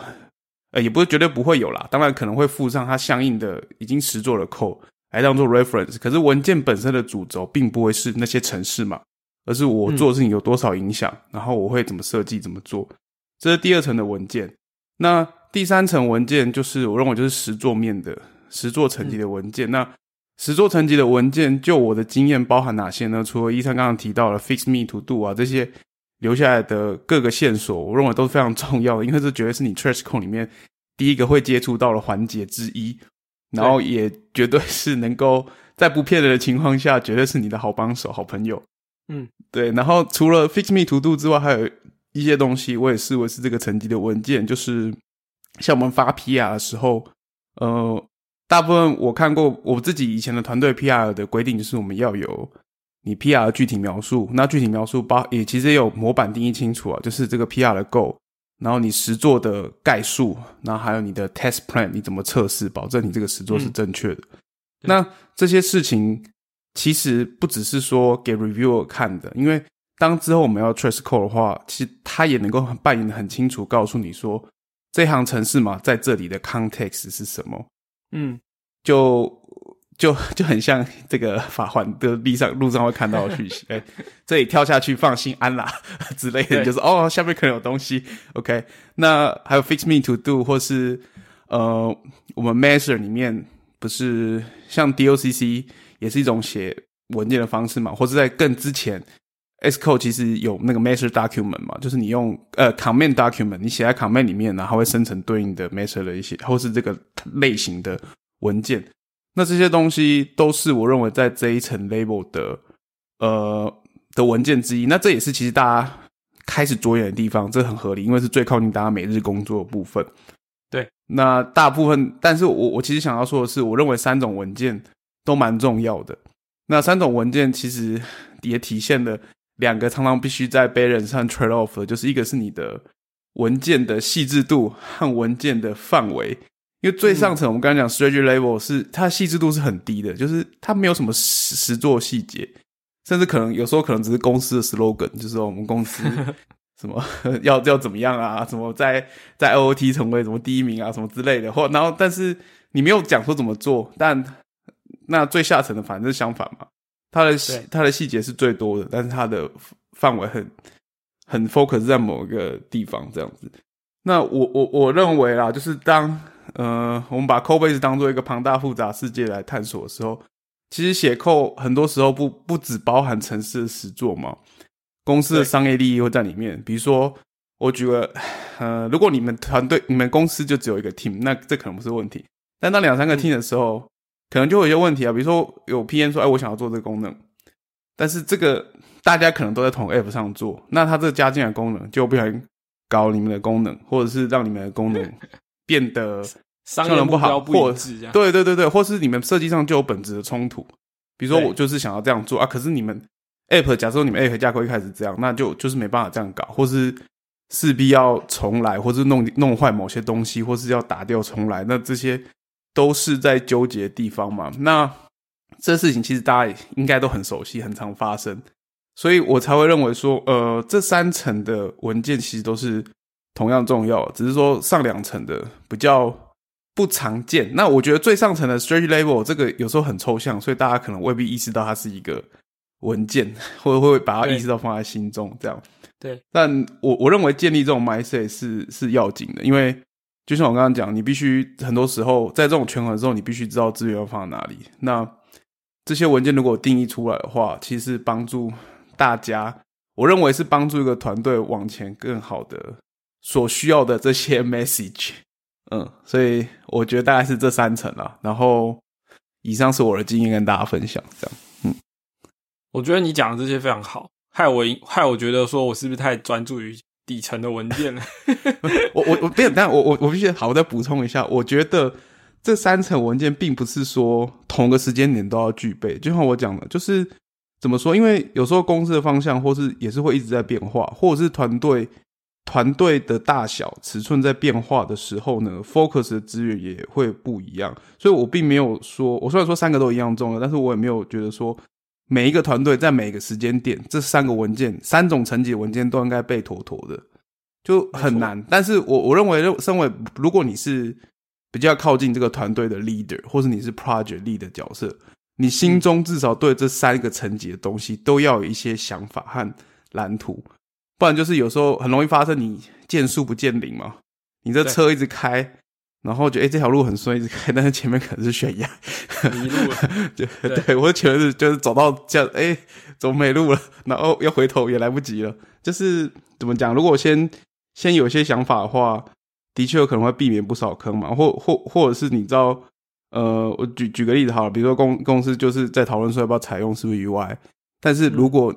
呃，也不是绝对不会有啦。当然可能会附上它相应的已经实作的 code 来当做 reference，可是文件本身的主轴并不会是那些程式嘛，而是我做的事情有多少影响，然后我会怎么设计、怎么做。这是第二层的文件。那第三层文件就是我认为就是实作面的实作层级的文件。那实作层级的文件，就我的经验包含哪些呢？除了医生刚刚提到了 fix me to do 啊这些留下来的各个线索，我认为都是非常重要的，因为这绝对是你 trash code 里面第一个会接触到的环节之一，然后也绝对是能够在不骗人的情况下，绝对是你的好帮手、好朋友。嗯，对。然后除了 fix me to do 之外，还有一些东西，我也视为是这个层级的文件，就是像我们发 PR 的时候，呃，大部分我看过我自己以前的团队 PR 的规定，就是我们要有你 PR 的具体描述，那具体描述包也其实也有模板定义清楚啊，就是这个 PR 的 goal，然后你实做的概述，然后还有你的 test plan，你怎么测试，保证你这个实作是正确的。那这些事情其实不只是说给 reviewer 看的，因为当之后我们要 trace code 的话，其实他也能够扮演的很清楚，告诉你说这行程式嘛在这里的 context 是什么。嗯，就就 就很像这个法环的地上路上会看到的讯息，哎，这里跳下去放心安啦之类的，就是哦下面可能有东西，OK，那还有 fix me to do 或是呃我们 measure 里面不是像 DOCC 也是一种写文件的方式嘛，或是在更之前 Xcode 其实有那个 measure document 嘛，就是你用呃 command document 你写在 command 里面，然后会生成对应的 measure 的一些或是这个类型的文件。那这些东西都是我认为在这一层 label 的呃的文件之一。那这也是其实大家开始着眼的地方，这很合理，因为是最靠近大家每日工作的部分。对，那大部分，但是我我其实想要说的是，我认为三种文件都蛮重要的。那三种文件其实也体现了两个常常必须在 balance 上 trade off 的，就是一个是你的文件的细致度和文件的范围。因为最上层我们刚才讲 strategy level 是它的细致度是很低的，就是它没有什么实实做细节，甚至可能有时候可能只是公司的 slogan，就是说我们公司 什么要要怎么样啊，什么在在 OOT 成为什么第一名啊，什么之类的，或然后但是你没有讲说怎么做，但那最下层的反正是相反嘛，它的细它的细节是最多的，但是它的范围很很 focus 在某一个地方这样子。那我我我认为啦，就是当呃我们把 Codebase 当做一个庞大复杂世界来探索的时候，其实写 code 很多时候不不只包含城市的实作嘛，公司的商业利益会在里面。比如说，我举个呃，如果你们团队、你们公司就只有一个 team，那这可能不是问题。但当两三个 team 的时候，可能就会有一些问题啊。比如说有 PM 说：“哎，我想要做这个功能。”但是这个大家可能都在同 app 上做，那它这个加进来功能就不小心搞你们的功能，或者是让你们的功能变得商能不好，不或对对对对，或是你们设计上就有本质的冲突。比如说，我就是想要这样做啊，可是你们 App 假设你们 App 架构一开始这样，那就就是没办法这样搞，或是势必要重来，或是弄弄坏某些东西，或是要打掉重来，那这些都是在纠结的地方嘛。那这事情其实大家应该都很熟悉，很常发生，所以我才会认为说，呃，这三层的文件其实都是同样重要，只是说上两层的比较不常见。那我觉得最上层的 strategy level 这个有时候很抽象，所以大家可能未必意识到它是一个文件，或者会把它意识到放在心中这样。对，但我我认为建立这种 mindset 是是要紧的，因为就像我刚刚讲，你必须很多时候在这种权衡的时候，你必须知道资源要放在哪里。那这些文件如果定义出来的话，其实帮助大家，我认为是帮助一个团队往前更好的所需要的这些 message。嗯，所以我觉得大概是这三层啦。然后以上是我的经验跟大家分享，这样。嗯我觉得你讲的这些非常好，害我害我觉得说我是不是太专注于底层的文件了？我我我不是，但我我我必须好，我再补充一下，我觉得这三层文件并不是说同个时间点都要具备，就像我讲的，就是怎么说？因为有时候公司的方向或是也是会一直在变化，或者是团队团队的大小尺寸在变化的时候呢，focus 的资源也会不一样。所以我并没有说，我虽然说三个都一样重要，但是我也没有觉得说每一个团队在每个时间点这三个文件三种层级的文件都应该被妥妥的。就很难。但是我我认为，身为如果你是比较靠近这个团队的 leader，或是你是 project lead 的角色，你心中至少对这三个层级的东西都要有一些想法和蓝图，不然就是有时候很容易发生你见树不见林嘛。你这车一直开，然后觉得哎、诶这条路很顺，一直开，但是前面可能是悬崖，迷路了，对对对，我前面是就是走到这样，哎、走没路了，然后要回头也来不及了。就是怎么讲？如果先先有些想法的话，的确有可能会避免不少坑嘛。或或或者是你知道，呃，我举举个例子好了，比如说公公司就是在讨论说要不要采用是不是 UI，但是如果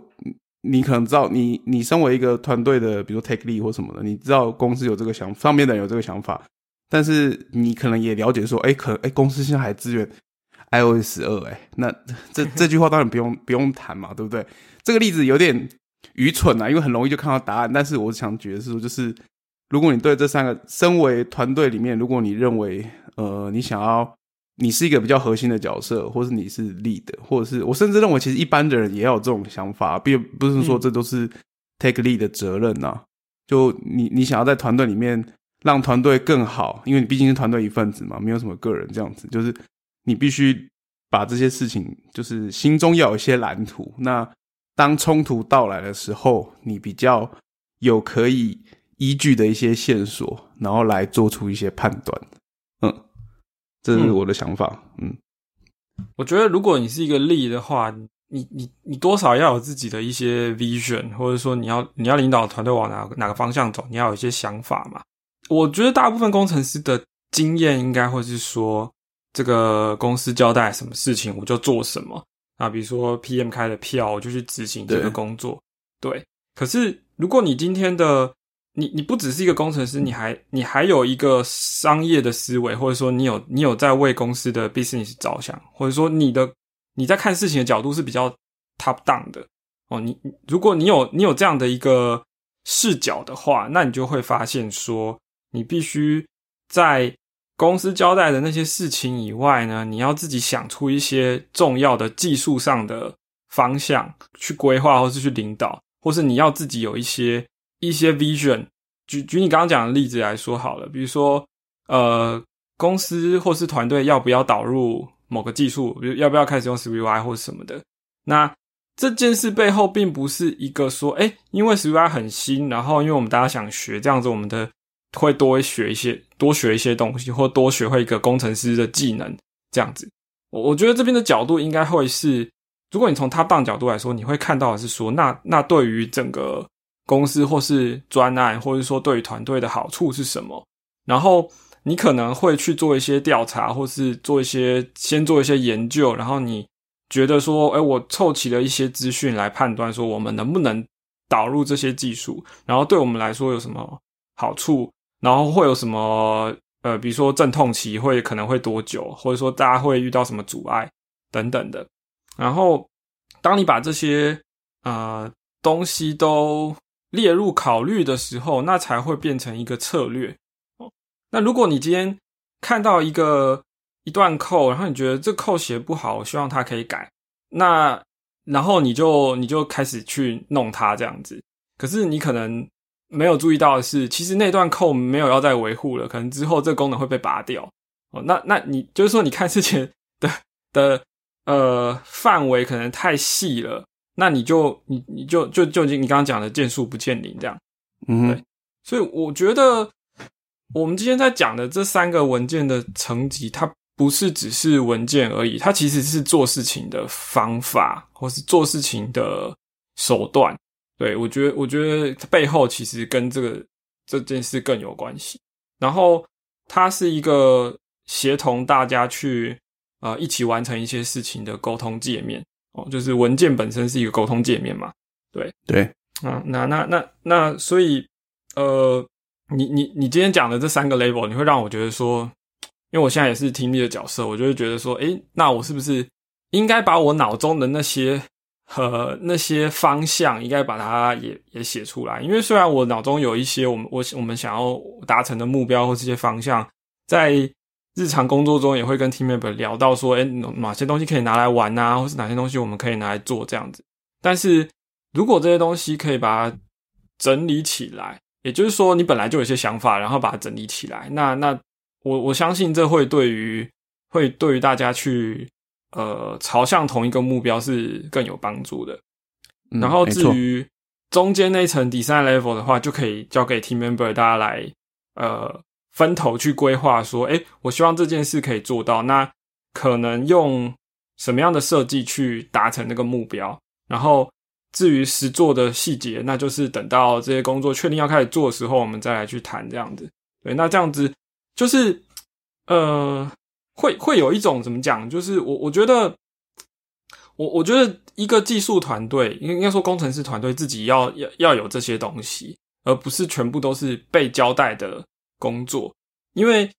你可能知道，你你身为一个团队的，比如说 take lead 或什么的，你知道公司有这个想，上面的人有这个想法，但是你可能也了解说，哎、可哎、公司现在还支援 iOS 十二，哎，那这 这句话当然不用不用谈嘛，对不对？这个例子有点愚蠢啊，因为很容易就看到答案。但是我想觉得是说，就是如果你对这三个，身为团队里面，如果你认为呃，你想要你是一个比较核心的角色，或是你是 lead，或者是我甚至认为，其实一般的人也要有这种想法，并不是说这都是 take lead 的责任呐、就你你想要在团队里面让团队更好，因为你毕竟是团队一份子嘛，没有什么个人这样子，就是你必须把这些事情，就是心中要有一些蓝图。那当冲突到来的时候，你比较有可以依据的一些线索，然后来做出一些判断。嗯，这是我的想法。嗯，我觉得如果你是一个力的话，你你你多少要有自己的一些 vision，或者说你要你要领导团队往哪哪个方向走，你要有一些想法嘛。我觉得大部分工程师的经验应该会是说，这个公司交代什么事情我就做什么啊，比如说 PM 开的票，我就去执行这个工作。对，可是如果你今天的你你不只是一个工程师，你还你还有一个商业的思维，或者说你有你有在为公司的 business 着想，或者说你的。你在看事情的角度是比较 top down 的哦。你如果你有你有这样的一个视角的话，那你就会发现说，你必须在公司交代的那些事情以外呢，你要自己想出一些重要的技术上的方向去规划，或是去领导，或是你要自己有一些一些 vision。举举你刚刚讲的例子来说好了，比如说呃，公司或是团队要不要导入？某个技术，比如要不要开始用 s w i y 或者什么的，那这件事背后并不是一个说，哎，因为 s w i y 很新，然后因为我们大家想学，这样子我们的会多学一些，多学一些东西，或多学会一个工程师的技能，这样子。我我觉得这边的角度应该会是，如果你从 top down 角度来说，你会看到的是说，那那对于整个公司或是专案，或者说对于团队的好处是什么，然后。你可能会去做一些调查，或是做一些先做一些研究，然后你觉得说，哎，我凑齐了一些资讯来判断说，我们能不能导入这些技术，然后对我们来说有什么好处，然后会有什么呃，比如说阵痛期会可能会多久，或者说大家会遇到什么阻碍等等的。然后当你把这些呃东西都列入考虑的时候，那才会变成一个策略。那如果你今天看到一个一段扣，然后你觉得这扣写不好，我希望它可以改，那然后你就你就开始去弄它这样子。可是你可能没有注意到的是，其实那段扣没有要再维护了，可能之后这功能会被拔掉哦。那那你就是说，你看之前的的呃范围可能太细了，那你就你你就就就你刚刚讲的见树不见林这样，嗯，对。所以我觉得。我们今天在讲的这三个文件的层级，它不是只是文件而已，它其实是做事情的方法，或是做事情的手段。对我觉得，我觉得背后其实跟这个这件事更有关系。然后，它是一个协同大家去呃一起完成一些事情的沟通界面哦，就是文件本身是一个沟通界面嘛。对对，啊，那那那那，所以呃。你你你今天讲的这三个 label，你会让我觉得说，因为我现在也是听力的角色，我就会觉得说，诶，那我是不是应该把我脑中的那些和那些方向，应该把它也也写出来？因为虽然我脑中有一些我们我我们想要达成的目标或这些方向，在日常工作中也会跟 team member 聊到说，诶，哪些东西可以拿来玩啊，或是哪些东西我们可以拿来做这样子。但是如果这些东西可以把它整理起来。也就是说，你本来就有些想法，然后把它整理起来。那那我我相信这会对于会对于大家去呃朝向同一个目标是更有帮助的。然后至于中间那层 design level 的话，就可以交给 team member 大家来呃分头去规划，说，哎，我希望这件事可以做到，那可能用什么样的设计去达成那个目标，然后。至于实做的细节，那就是等到这些工作确定要开始做的时候，我们再来去谈这样子。对，那这样子就是，呃，会会有一种怎么讲？就是我我觉得，我我觉得一个技术团队，应应该说工程师团队自己要要要有这些东西，而不是全部都是被交代的工作。因为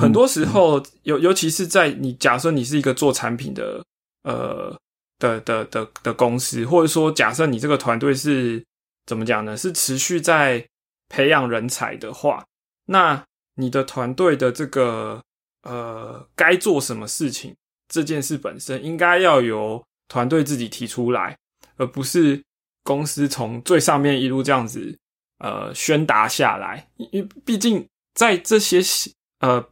很多时候，尤尤其是在你假设你是一个做产品的，呃。的的的的公司，或者说，假设你这个团队是怎么讲呢？是持续在培养人才的话，那你的团队的这个呃，该做什么事情这件事本身，应该要由团队自己提出来，而不是公司从最上面一路这样子呃宣达下来。因为毕竟在这些呃，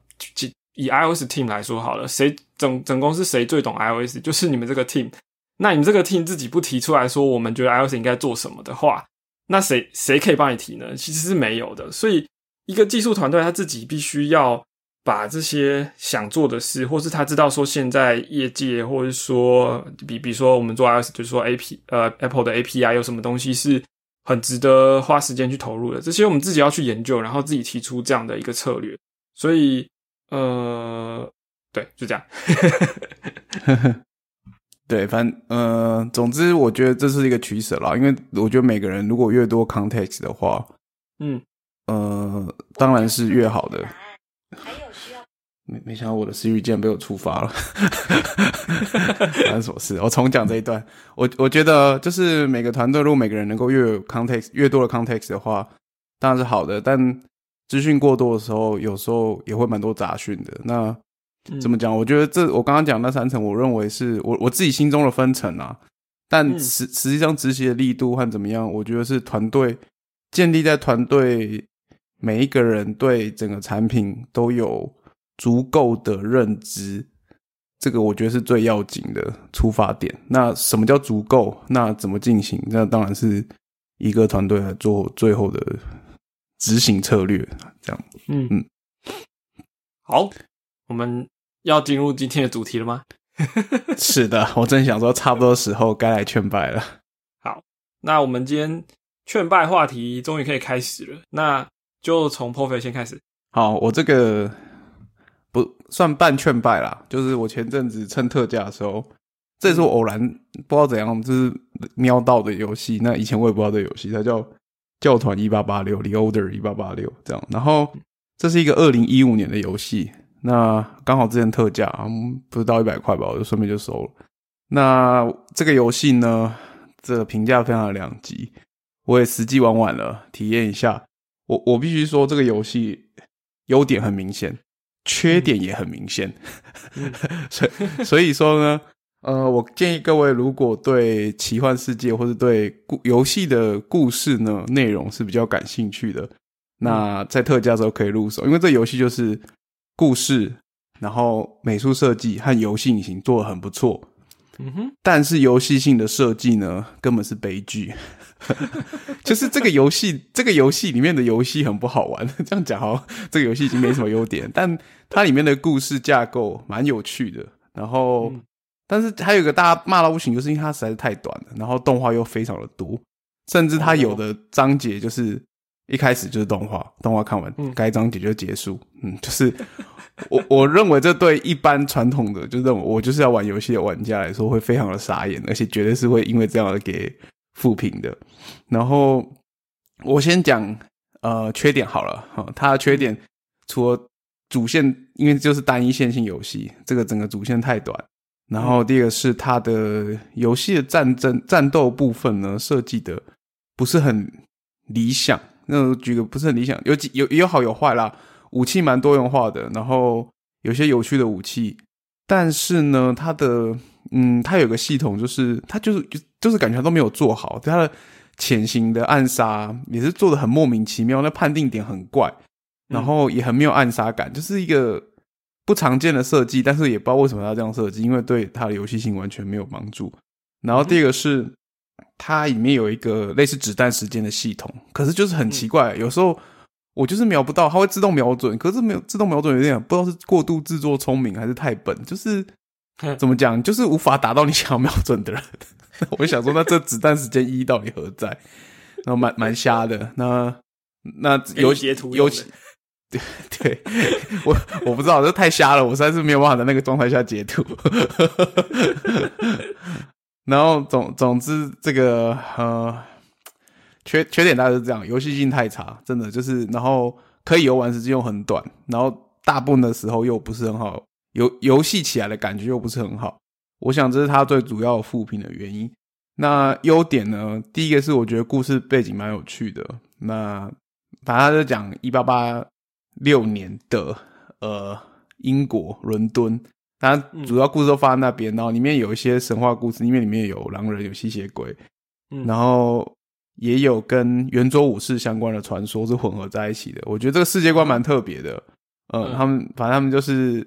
以 iOS team 来说好了，谁整整公司谁最懂 iOS，就是你们这个 team。那你们这个 team 自己不提出来说，我们觉得 iOS 应该做什么的话，那谁谁可以帮你提呢？其实是没有的。所以一个技术团队他自己必须要把这些想做的事，或是他知道说现在业界，或者说比比如说我们做 iOS，就是说 A P 呃 Apple 的 A P I 有什么东西是很值得花时间去投入的，这些我们自己要去研究，然后自己提出这样的一个策略。所以呃，对，就这样。对，反呃，总之我觉得这是一个取舍啦，因为我觉得每个人如果越多 context 的话，嗯，呃，当然是越好的。没没想到我的 Siri 竟然被我触发了，发生什么事？我重讲这一段。我我觉得就是每个团队，如果每个人能够越有 context 越多的 context 的话，当然是好的。但资讯过多的时候，有时候也会蛮多杂讯的。那怎么讲？我觉得这我刚刚讲那三层，我认为是我我自己心中的分层啊。但实实际上执行的力度和怎么样，我觉得是团队建立在团队每一个人对整个产品都有足够的认知，这个我觉得是最要紧的出发点。那什么叫足够？那怎么进行？那当然是一个团队来做最后的执行策略。这样，嗯嗯，好，我们。要进入今天的主题了吗？是的，我正想说，差不多时候该来劝败了。好，那我们今天劝败话题终于可以开始了。那就从 p o f e 先开始。好，我这个不算半劝败啦，就是我前阵子趁特价的时候，这也是我偶然不知道怎样，就是瞄到的游戏。那以前我也不知道这游戏，它叫《教团一八八六》（The Order 一八八六）这样。然后这是一个二零一五年的游戏。那刚好之前特价，不是到一百块吧，我就顺便就收了。那这个游戏呢，这个评价非常的两极，我也实际玩完了，体验一下。我我必须说，这个游戏优点很明显，缺点也很明显。所所以说呢，呃，我建议各位，如果对奇幻世界或者对故游戏的故事呢内容是比较感兴趣的，那在特价时候可以入手，因为这游戏就是。故事，然后美术设计和游戏引擎做的很不错，嗯哼，但是游戏性的设计呢，根本是悲剧。就是这个游戏，这个游戏里面的游戏很不好玩。这样讲好，这个游戏已经没什么优点，但它里面的故事架构蛮有趣的。然后，但是还有一个大家骂到不行，就是因为它实在是太短了，然后动画又非常的多，甚至它有的章节就是。一开始就是动画，动画看完，该章节就结束。嗯，就是我我认为这对一般传统的就认为我就是要玩游戏的玩家来说，会非常的傻眼，而且绝对是会因为这样而给负评的。然后我先讲呃缺点好了哈，它的缺点除了主线，因为就是单一线性游戏，这个整个主线太短。然后第二个是它的游戏的战争战斗部分呢，设计的不是很理想。那举个不是很理想，有几有有好有坏啦。武器蛮多元化的，然后有些有趣的武器，但是呢，它的嗯，它有个系统，就是它就是就就是感觉都没有做好。它的潜行的暗杀也是做的很莫名其妙，那判定点很怪，然后也很没有暗杀感，就是一个不常见的设计。但是也不知道为什么要这样设计，因为对它的游戏性完全没有帮助。然后第二个是。它里面有一个类似子弹时间的系统，可是就是很奇怪，有时候我就是瞄不到，它会自动瞄准，可是没有自动瞄准有点不知道是过度自作聪明还是太笨，就是 怎么讲，就是无法达到你想要瞄准的人。我就想说，那这子弹时间意义到底何在？然后蛮蛮瞎的。那那有截图游戏，对 对，我我不知道，这太瞎了，我实在是没有办法在那个状态下截图。然后总总之，这个呃缺缺点大概是这样，游戏性太差，真的就是，然后可以游玩时间又很短，然后大部分的时候又不是很好，游游戏起来的感觉又不是很好。我想这是它最主要负评的原因。那优点呢？第一个是我觉得故事背景蛮有趣的。那反正他就讲一八八六年的呃英国伦敦。它主要故事都发在那边，然后里面有一些神话故事，因为里面有狼人、有吸血鬼，然后也有跟圆桌武士相关的传说是混合在一起的。我觉得这个世界观蛮特别的。嗯，他们反正他们就是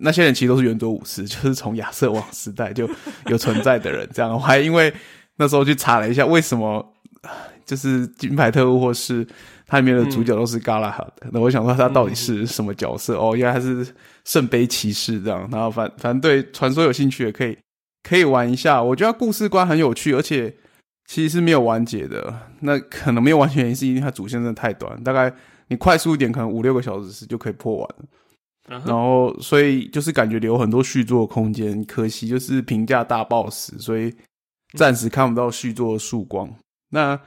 那些人其实都是圆桌武士，就是从亚瑟王时代就有存在的人。这样，我还因为那时候去查了一下，为什么 就是金牌特务或是它里面的主角都是嘎拉哈的？那我想说他到底是什么角色？哦，原来他是圣杯骑士这样。然后反反正对传说有兴趣也可以可以玩一下。我觉得故事观很有趣，而且其实是没有完结的。那可能没有完全原因是因为它主线真的太短，大概你快速一点，可能五六个小时是就可以破完了。然后，所以就是感觉留很多续作空间，可惜就是评价大爆死，所以暂时看不到续作的曙光。那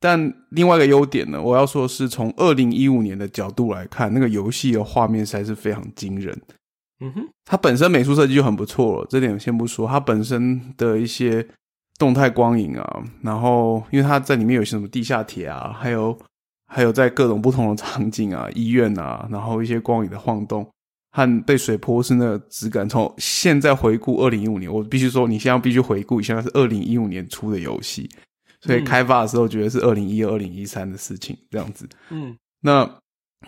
但另外一个优点呢，我要说是从二零一五年的角度来看，那个游戏的画面实在是非常惊人。嗯哼，它本身美术设计就很不错了，这点先不说，它本身的一些动态光影啊，然后因为它在里面有些什么地下铁啊，还有还有在各种不同的场景啊，医院啊，然后一些光影的晃动。和被水泼是那个质感。从现在回顾二零一五年，我必须说，你现在必须回顾一下，那是二零一五年出的游戏，所以开发的时候觉得是二零一二、二零一三的事情，这样子。嗯，那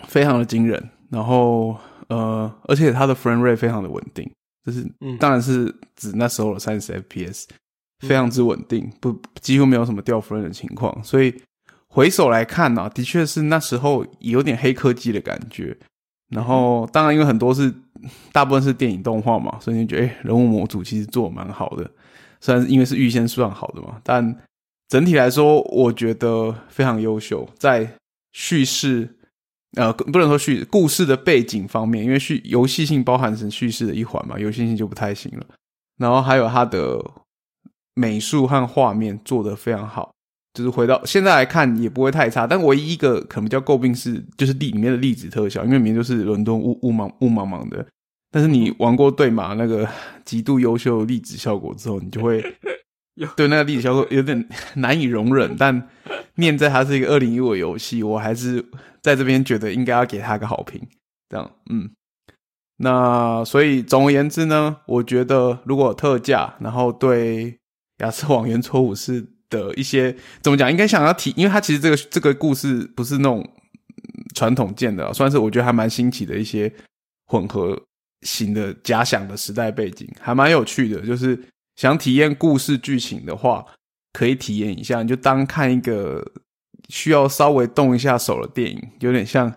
非常的惊人。然后呃，而且它的 frame rate 非常的稳定，就是当然是指那时候的三十 FPS，非常之稳定，不几乎没有什么掉 frame 的情况。所以回首来看呢，的确是那时候有点黑科技的感觉。然后，当然，因为很多是大部分是电影动画嘛，所以你觉得，哎，人物模组其实做的蛮好的。虽然因为是预先算好的嘛，但整体来说，我觉得非常优秀。在叙事，呃，不能说叙故事的背景方面，因为叙游戏性包含成叙事的一环嘛，游戏性就不太行了。然后还有它的美术和画面做的非常好。就是回到现在来看也不会太差，但唯一一个可能比较诟病是，就是地里面的粒子特效，因为明明就是伦敦雾雾茫雾茫茫的，但是你玩过对马那个极度优秀粒子效果之后，你就会 对那个粒子效果有点难以容忍。但念在它是一个二零一五游戏，我还是在这边觉得应该要给他个好评。这样，嗯，那所以总而言之呢，我觉得如果特价，然后对亚瑟网原错误是。的一些怎么讲？应该想要提，因为它其实这个这个故事不是那种传统建的，算是我觉得还蛮新奇的一些混合型的假想的时代背景，还蛮有趣的。就是想体验故事剧情的话，可以体验一下，你就当看一个需要稍微动一下手的电影，有点像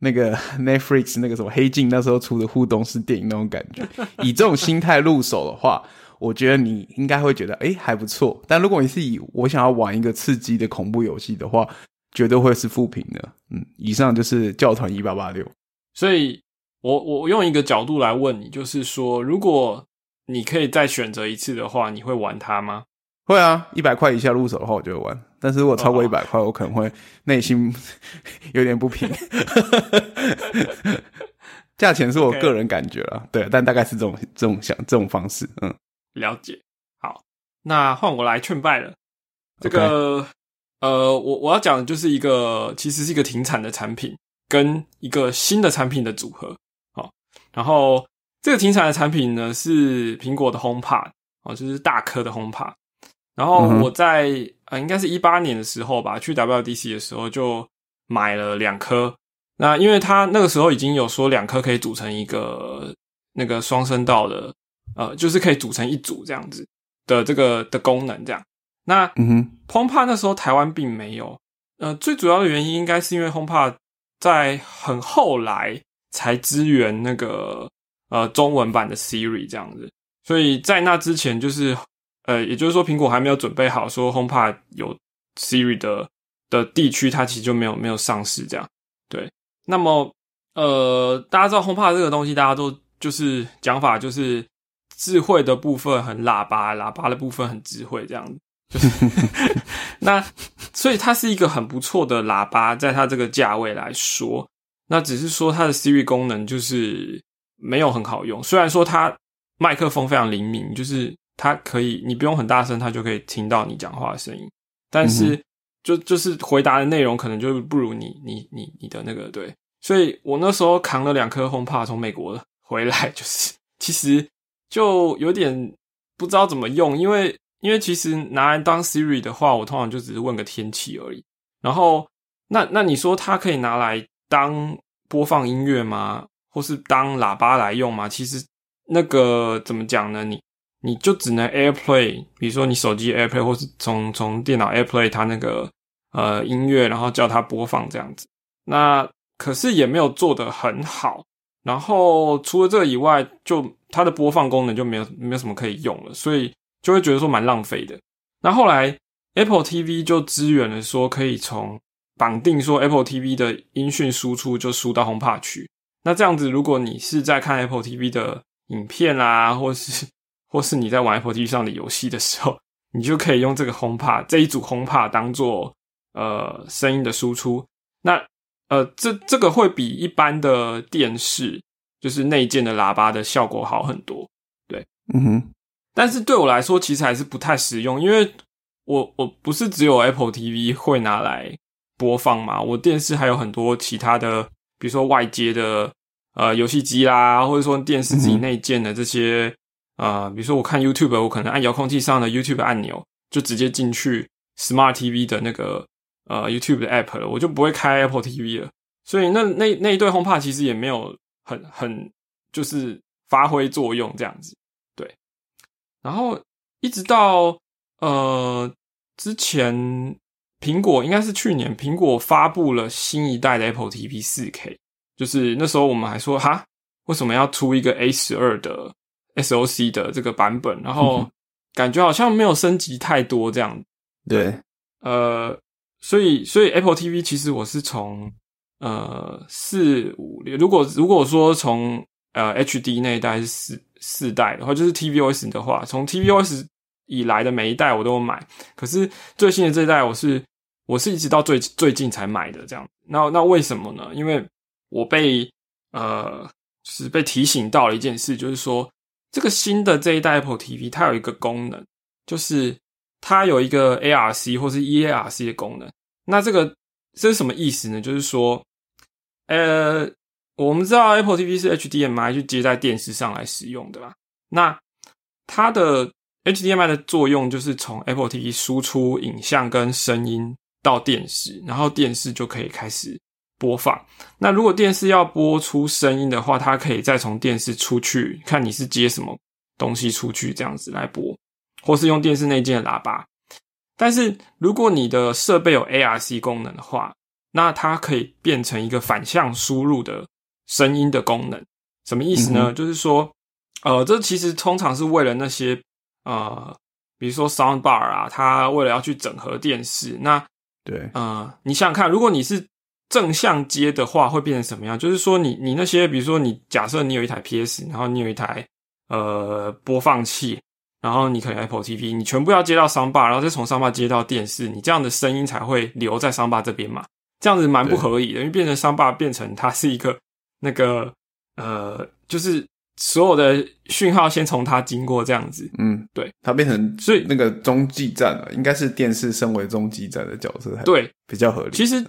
那个 Netflix 那个什么黑镜那时候出的互动式电影那种感觉。以这种心态入手的话。我觉得你应该会觉得，哎，还不错。但如果你是以我想要玩一个刺激的恐怖游戏的话，绝对会是负评的。嗯，以上就是教团一八八六。所以，我我用一个角度来问你，就是说，如果你可以再选择一次的话，你会玩它吗？会啊，一百块以下入手的话，我就会玩。但是如果超过一百块，我可能会内心 有点不平。价钱是我个人感觉了，对，但大概是这种这种想这种方式，嗯。了解，好，那换我来劝败了。这个，呃，我我要讲的就是一个，其实是一个停产的产品，跟一个新的产品的组合。好，然后这个停产的产品呢是苹果的 HomePod，哦，就是大颗的 HomePod。然后我在呃，应该是一八年的时候吧，去 WDC 的时候就买了两颗。那因为它那个时候已经有说两颗可以组成一个那个双声道的。呃，就是可以组成一组这样子的这个的功能，这样。那嗯哼，HomePod 那时候台湾并没有。呃，最主要的原因应该是因为 HomePod 在很后来才支援那个呃中文版的 Siri 这样子，所以在那之前就是呃，也就是说苹果还没有准备好说 HomePod 有 Siri 的的地区，它其实就没有没有上市这样。对，那么呃，大家知道 HomePod 这个东西，大家都就是讲法就是。智慧的部分很喇叭，喇叭的部分很智慧，这样子就是 那，所以它是一个很不错的喇叭，在它这个价位来说，那只是说它的 Siri 功能就是没有很好用。虽然说它麦克风非常灵敏，就是它可以你不用很大声，它就可以听到你讲话的声音，但是就就是回答的内容可能就不如你你你你的那个对。所以我那时候扛了两颗 HomePod 从美国回来，就是其实。就有点不知道怎么用，因为因为其实拿来当 Siri 的话，我通常就只是问个天气而已。然后那那你说它可以拿来当播放音乐吗？或是当喇叭来用吗？其实那个怎么讲呢？你你就只能 AirPlay，比如说你手机 AirPlay，或是从从电脑 AirPlay 它那个呃音乐，然后叫它播放这样子。那可是也没有做得很好。然后除了这个以外，就它的播放功能就没有没有什么可以用了，所以就会觉得说蛮浪费的。那后来 Apple TV 就支援了，说可以从绑定说 Apple TV 的音讯输出就输到 HomePod 去。那这样子，如果你是在看 Apple TV 的影片啊，或是或是你在玩 Apple TV 上的游戏的时候，你就可以用这个 HomePod 这一组 HomePod 当做呃声音的输出。那呃，这这个会比一般的电视就是内建的喇叭的效果好很多，对，嗯哼。但是对我来说，其实还是不太实用，因为我我不是只有 Apple TV 会拿来播放嘛，我电视还有很多其他的，比如说外接的呃游戏机啦，或者说电视自己内建的这些呃，比如说我看 YouTube，我可能按遥控器上的 YouTube 按钮，就直接进去 Smart TV 的那个。呃，YouTube 的 App 了，我就不会开 Apple TV 了，所以那那那一对 HomePod 其实也没有很很就是发挥作用这样子，对。然后一直到呃之前，苹果应该是去年苹果发布了新一代的 Apple TV 四 K，就是那时候我们还说哈，为什么要出一个 A 十二的 SOC 的这个版本？然后感觉好像没有升级太多这样，对，呃。所以，所以 Apple TV 其实我是从呃四五六，如果如果说从呃 HD 那一代是四四代的话，就是 TVOS 的话，从 TVOS 以来的每一代我都有买。可是最新的这一代，我是我是一直到最最近才买的这样。那那为什么呢？因为我被呃就是被提醒到了一件事，就是说这个新的这一代 Apple TV 它有一个功能，就是。它有一个 ARC 或是 EARC 的功能，那这个这是什么意思呢？就是说，呃，我们知道 Apple TV 是 HDMI 去接在电视上来使用的啦？那它的 HDMI 的作用就是从 Apple TV 输出影像跟声音到电视，然后电视就可以开始播放。那如果电视要播出声音的话，它可以再从电视出去，看你是接什么东西出去，这样子来播。或是用电视内建的喇叭，但是如果你的设备有 ARC 功能的话，那它可以变成一个反向输入的声音的功能。什么意思呢？就是说，呃，这其实通常是为了那些呃，比如说 Soundbar 啊，它为了要去整合电视。那对，呃，你想想看，如果你是正向接的话，会变成什么样？就是说，你你那些，比如说你假设你有一台 PS，然后你有一台呃播放器。然后你可能 Apple TV，你全部要接到商霸，然后再从商霸接到电视，你这样的声音才会留在商霸这边嘛？这样子蛮不合理的，因为变成商霸变成它是一个那个呃，就是所有的讯号先从它经过这样子。嗯，对，它变成所以那个中继站了，应该是电视身为中继站的角色，对，比较合理。其实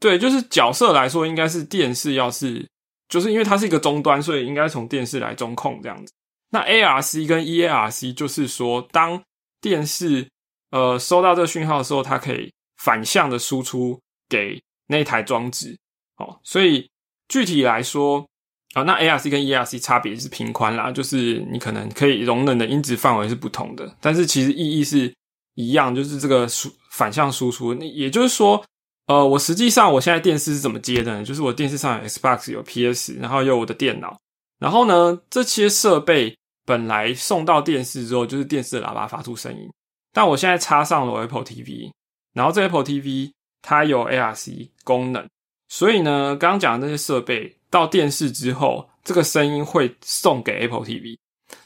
对，就是角色来说，应该是电视要是就是因为它是一个终端，所以应该从电视来中控这样子。那 ARC 跟 EARC 就是说，当电视呃收到这个讯号的时候，它可以反向的输出给那台装置。哦，所以具体来说啊，那 ARC 跟 EARC 差别是频宽啦，就是你可能可以容忍的音质范围是不同的，但是其实意义是一样，就是这个输反向输出。那也就是说，呃，我实际上我现在电视是怎么接的呢？就是我电视上有 Xbox 有 PS，然后有我的电脑。然后呢，这些设备本来送到电视之后，就是电视的喇叭发出声音。但我现在插上了 Apple TV，然后这 Apple TV 它有 ARC 功能，所以呢，刚刚讲的那些设备到电视之后，这个声音会送给 Apple TV，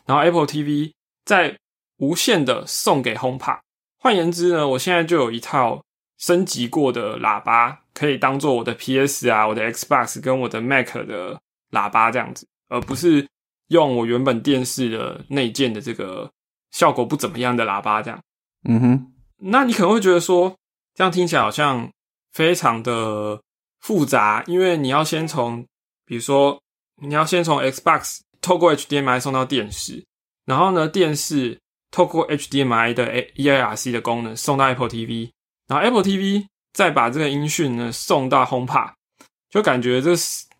然后 Apple TV 再无线的送给 HomePod。换言之呢，我现在就有一套升级过的喇叭，可以当做我的 PS 啊、我的 Xbox 跟我的 Mac 的喇叭这样子。而不是用我原本电视的内建的这个效果不怎么样的喇叭这样，嗯哼，那你可能会觉得说，这样听起来好像非常的复杂，因为你要先从，比如说你要先从 Xbox 透过 HDMI 送到电视，然后呢，电视透过 HDMI 的 EARC 的功能送到 Apple TV，然后 Apple TV 再把这个音讯呢送到 HomePod，就感觉这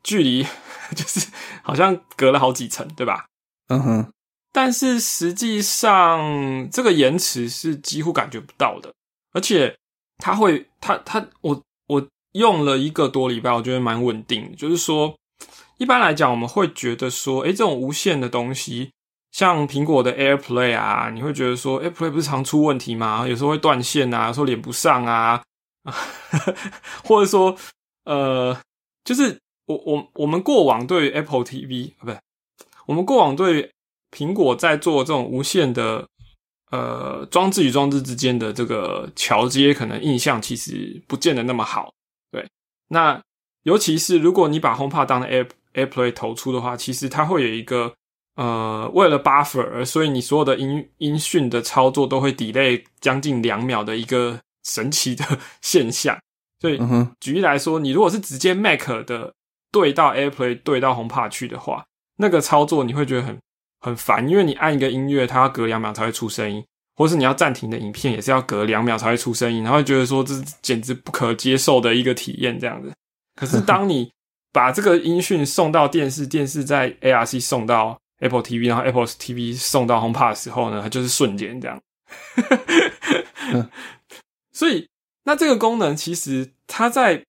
距离。就是好像隔了好几层，对吧？嗯哼，但是实际上这个延迟是几乎感觉不到的，而且它会，它它我我用了一个多礼拜，我觉得蛮稳定。就是说，一般来讲，我们会觉得说，诶，这种无线的东西，像苹果的 AirPlay 啊，你会觉得说，AirPlay 不是常出问题吗？有时候会断线啊，说连不上啊，或者说，呃，就是我我我们过往对 Apple TV 啊，不是，我们过往对苹果在做这种无线的呃装置与装置之间的这个桥接，可能印象其实不见得那么好。对，那尤其是如果你把 HomePod 当 Air AirPlay 投出的话，其实它会有一个呃为了 buffer，所以你所有的音音讯的操作都会 delay 将近两秒的一个神奇的 现象。所以举例来说，你如果是直接 Mac 的对到 AirPlay 对到 HomePod 去的话，那个操作你会觉得很。很烦，因为你按一个音乐，它要隔两秒才会出声音，或是你要暂停的影片也是要隔两秒才会出声音，然后觉得说这简直不可接受的一个体验这样子。可是当你把这个音讯送到电视，电视在 ARC 送到 Apple TV，然后 Apple TV 送到 HomePod 的时候呢，它就是瞬间这样。所以那这个功能其实它在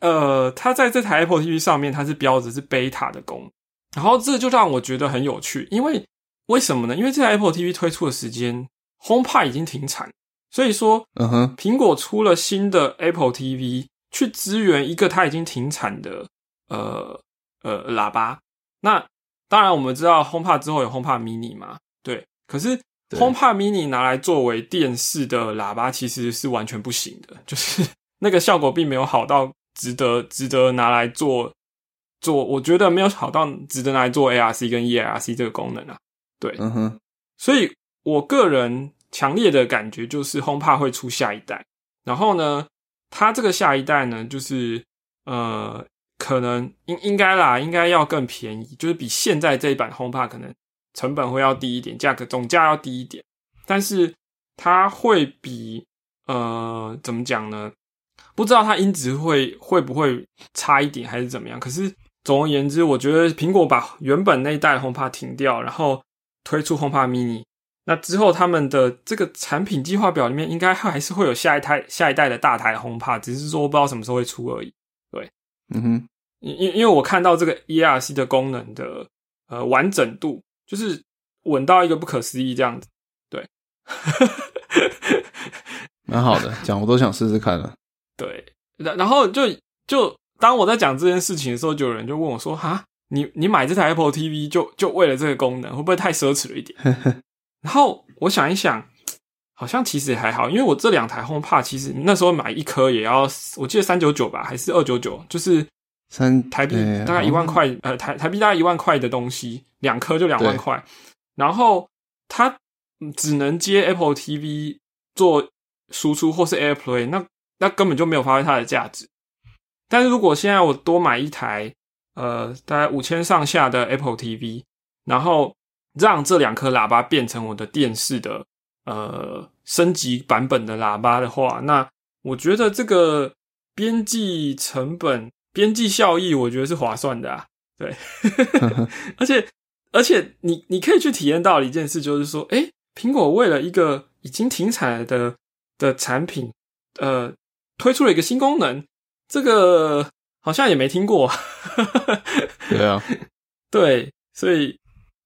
呃，它在这台 Apple TV 上面它是标着是 Beta 的功能。然后这就让我觉得很有趣，因为为什么呢？因为这台 Apple TV 推出的时间，HomePod 已经停产，所以说，嗯哼，苹果出了新的 Apple TV 去支援一个它已经停产的呃呃喇叭。那当然我们知道 HomePod 之后有 HomePod Mini 嘛，对。可是 HomePod Mini 拿来作为电视的喇叭其实是完全不行的，就是 那个效果并没有好到值得值得拿来做。做我觉得没有好到值得拿来做 ARC 跟 ERC 这个功能啊，对，嗯哼，所以我个人强烈的感觉就是 HomePod 会出下一代，然后呢，它这个下一代呢，就是呃，可能应应该啦，应该要更便宜，就是比现在这一版 HomePod 可能成本会要低一点，价格总价要低一点，但是它会比呃怎么讲呢？不知道它音质会会不会差一点，还是怎么样？可是。总而言之，我觉得苹果把原本那一代 HomePod 停掉，然后推出 HomePod Mini。那之后，他们的这个产品计划表里面应该还是会有下一台、下一代的大台 HomePod，只是说不知道什么时候会出而已。对，嗯哼，因因因为我看到这个 ERC 的功能的呃完整度，就是稳到一个不可思议这样子。对，蛮好的，讲我都想试试看了。对，然然后就就。当我在讲这件事情的时候，就有人就问我说：“哈，你你买这台 Apple TV 就就为了这个功能，会不会太奢侈了一点？” 然后我想一想，好像其实也还好，因为我这两台 HomePod 其实那时候买一颗也要，我记得三九九吧，还是二九九，就是三台币大概一万块，呃，台台币大概一万块的东西，两颗就两万块。然后它只能接 Apple TV 做输出或是 AirPlay，那那根本就没有发挥它的价值。但是如果现在我多买一台，呃，大概五千上下的 Apple TV，然后让这两颗喇叭变成我的电视的呃升级版本的喇叭的话，那我觉得这个边际成本、边际效益，我觉得是划算的啊。对，而且而且你你可以去体验到一件事，就是说，哎，苹果为了一个已经停产的的产品，呃，推出了一个新功能。这个好像也没听过，对啊，对，所以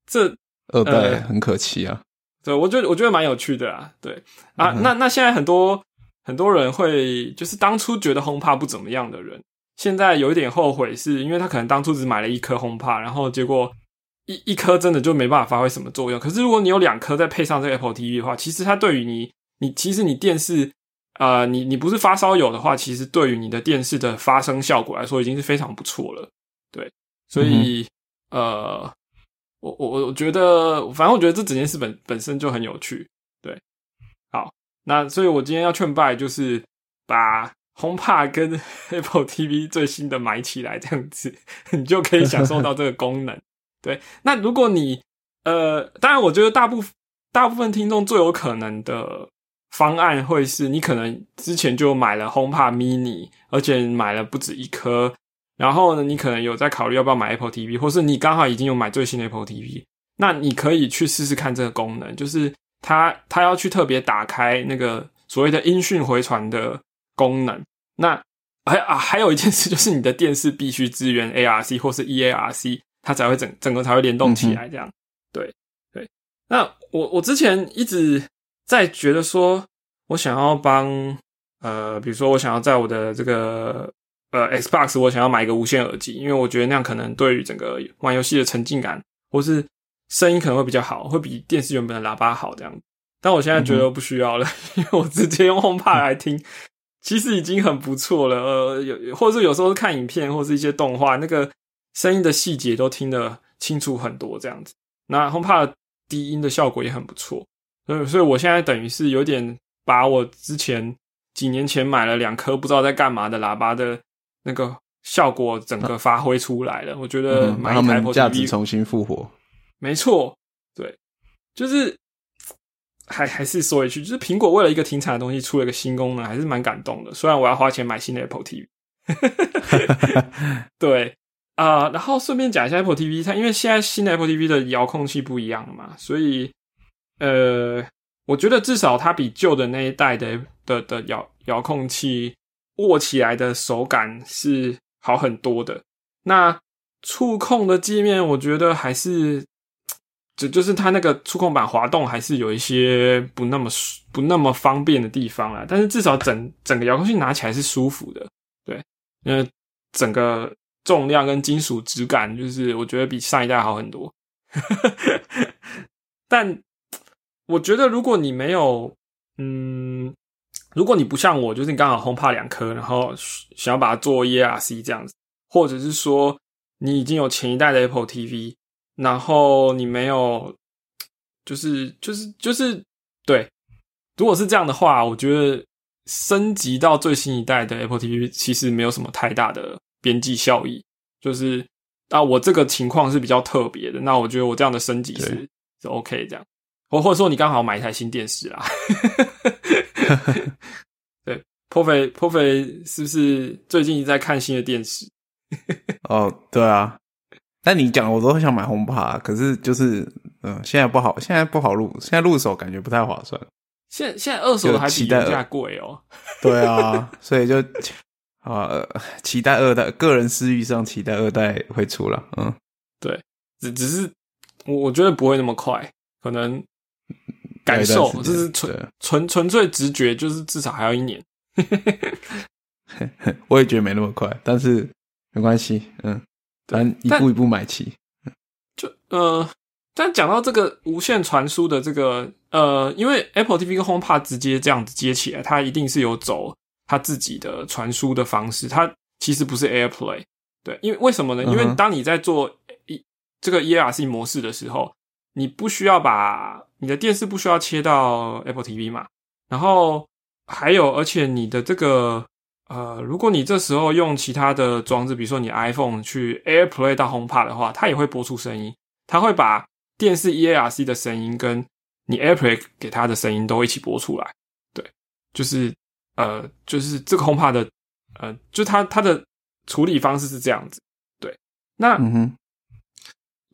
这二代很可惜啊。对，我觉得我觉得蛮有趣的啊。对啊，那那现在很多很多人会就是当初觉得 HomePod 不怎么样的人，现在有一点后悔，是因为他可能当初只买了一颗 HomePod，然后结果一一颗真的就没办法发挥什么作用。可是如果你有两颗再配上这个 Apple TV 的话，其实它对于你你其实你电视。啊，你你不是发烧友的话，其实对于你的电视的发声效果来说，已经是非常不错了。对，所以呃，我我我觉得，反正我觉得这整件事本本身就很有趣。对，好，那所以我今天要劝败，就是把 HomePod 跟 Apple TV 最新的买起来，这样子你就可以享受到这个功能。对，那如果你呃，当然，我觉得大部分大部分听众最有可能的。方案会是你可能之前就买了 HomePod Mini，而且买了不止一颗，然后呢，你可能有在考虑要不要买 Apple TV，或是你刚好已经有买最新的 Apple TV，那你可以去试试看这个功能，就是它它要去特别打开那个所谓的音讯回传的功能。那还啊还有一件事就是你的电视必须支援 ARC 或是 EARC，它才会整整个才会联动起来。这样，对对。那我我之前一直在觉得说，我想要帮呃，比如说我想要在我的这个。呃，Xbox 我想要买一个无线耳机，因为我觉得那样可能对于整个玩游戏的沉浸感，或是声音可能会比较好，会比电视原本的喇叭好这样。但我现在觉得不需要了，因为我直接用 HomePod 来听，其实已经很不错了。呃，有或者是有时候是看影片或是一些动画，那个声音的细节都听得清楚很多这样子。那 HomePod 低音的效果也很不错，所以所以我现在等于是有点把我之前几年前买了两颗不知道在干嘛的喇叭的。那个效果整个发挥出来了，我觉得买一台 Apple TV 重新复活，没错，对，就是还还是说一句，就是苹果为了一个停产的东西出了一个新功能，还是蛮感动的。虽然我要花钱买新的 Apple TV，对啊，然后顺便讲一下 Apple TV，它因为现在新的 Apple TV 的遥控器不一样了嘛，所以呃，我觉得至少它比旧的那一代的的的遥遥控器。握起来的手感是好很多的。那触控的界面，我觉得还是，就就是它那个触控板滑动还是有一些不那么不那么方便的地方啦。但是至少整整个遥控器拿起来是舒服的，对，因为整个重量跟金属质感，就是我觉得比上一代好很多。但我觉得如果你没有，嗯。如果你不像我，就是你刚好 HomePod 两颗，然后想要把它做 ERC 这样子，或者是说你已经有前一代的 Apple TV，然后你没有，就是就是就是对，如果是这样的话，我觉得升级到最新一代的 Apple TV 其实没有什么太大的边际效益。就是啊，我这个情况是比较特别的，那我觉得我这样的升级是是 OK 这样，或或者说你刚好买一台新电视啦。对，破肥破肥是不是最近一直在看新的电视？哦，对啊。但你讲我都想买红帕，可是就是嗯，现在不好，现在不好入，现在入手感觉不太划算。现现在二手的还比原价贵哦。对啊，所以就啊，期待二代，个人私欲上期待二代会出了。嗯，对，只只是我我觉得不会那么快，可能。感受，就是纯纯纯粹直觉，就是至少还要一年。我也觉得没那么快，但是没关系，嗯，咱一步一步买齐。就呃，但讲到这个无线传输的这个呃，因为 Apple TV 跟 HomePod 直接这样子接起来，它一定是有走它自己的传输的方式，它其实不是 AirPlay。对，因为为什么呢？因为当你在做一这个 ERC 模式的时候，你不需要把你的电视不需要切到 Apple TV 嘛？然后还有，而且你的这个呃，如果你这时候用其他的装置，比如说你 iPhone 去 AirPlay 到 HomePod 的话，它也会播出声音，它会把电视 EARC 的声音跟你 AirPlay 给它的声音都一起播出来。对，就是呃，就是这个 HomePod 的呃，就它它的处理方式是这样子。对，那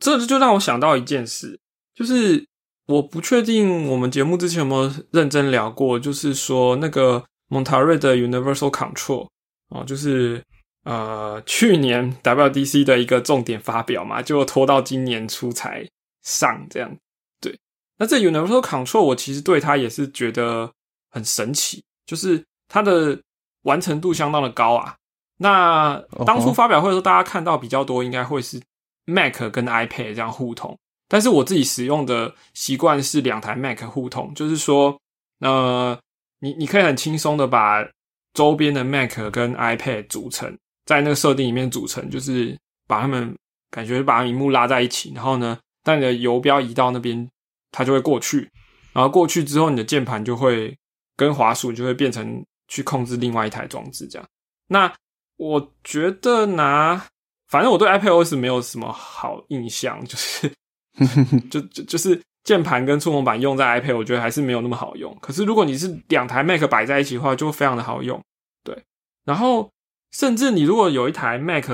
这就让我想到一件事，就是。我不确定我们节目之前有没有认真聊过，就是说那个蒙塔瑞的 Universal Control 哦，就是呃去年 WDC 的一个重点发表嘛，就拖到今年初才上这样。对，那这 Universal Control 我其实对它也是觉得很神奇，就是它的完成度相当的高啊。那当初发表会的时候，大家看到比较多应该会是 Mac 跟 iPad 这样互通。但是我自己使用的习惯是两台 Mac 互通，就是说，呃，你你可以很轻松的把周边的 Mac 跟 iPad 组成，在那个设定里面组成，就是把它们感觉把屏幕拉在一起，然后呢，当你的游标移到那边，它就会过去，然后过去之后，你的键盘就会跟滑鼠就会变成去控制另外一台装置这样。那我觉得拿，反正我对 iPadOS 没有什么好印象，就是。就就就是键盘跟触控板用在 iPad，我觉得还是没有那么好用。可是如果你是两台 Mac 摆在一起的话，就非常的好用。对，然后甚至你如果有一台 Mac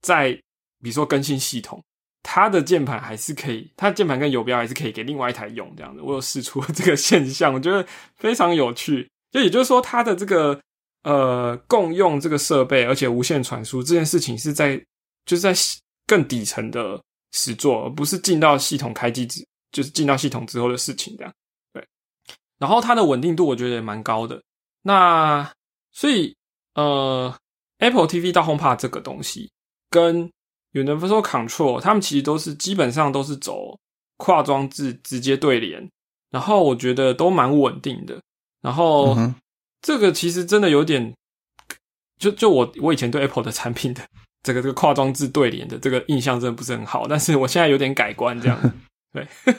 在，比如说更新系统，它的键盘还是可以，它键盘跟游标还是可以给另外一台用这样子。我有试出这个现象，我觉得非常有趣。就也就是说，它的这个呃共用这个设备，而且无线传输这件事情是在就是在更底层的实做，而不是进到系统开机之就是进到系统之后的事情这样。对，然后它的稳定度我觉得也蛮高的。那所以呃，Apple TV 到 HomePod 这个东西跟 Universal Control，他们其实都是基本上都是走跨装置直接对联，然后我觉得都蛮稳定的。然后这个其实真的有点，就就我我以前对 Apple 的产品的这个这个跨装置对联的这个印象真的不是很好，但是我现在有点改观这样，对，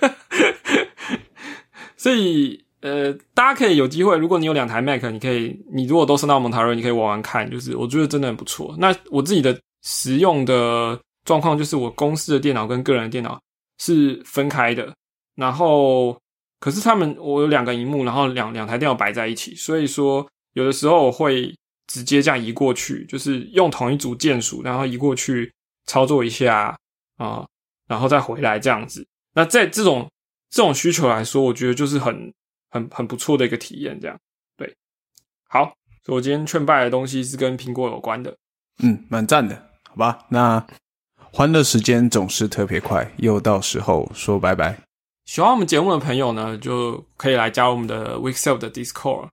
所以呃，大家可以有机会，如果你有两台 Mac，你可以你如果都升到蒙塔瑞，你可以玩玩看，就是我觉得真的很不错。那我自己的实用的。状况就是我公司的电脑跟个人的电脑是分开的，然后可是他们我有两个荧幕，然后两两台电脑摆在一起，所以说有的时候我会直接这样移过去，就是用同一组键鼠，然后移过去操作一下啊，然后再回来这样子。那在这种这种需求来说，我觉得就是很很很不错的一个体验，这样对。好，所以我今天劝败的东西是跟苹果有关的，嗯，蛮赞的，好吧？那。欢乐时间总是特别快，又到时候说拜拜。喜欢我们节目的朋友呢，就可以来加入我们的 Weekself 的 Discord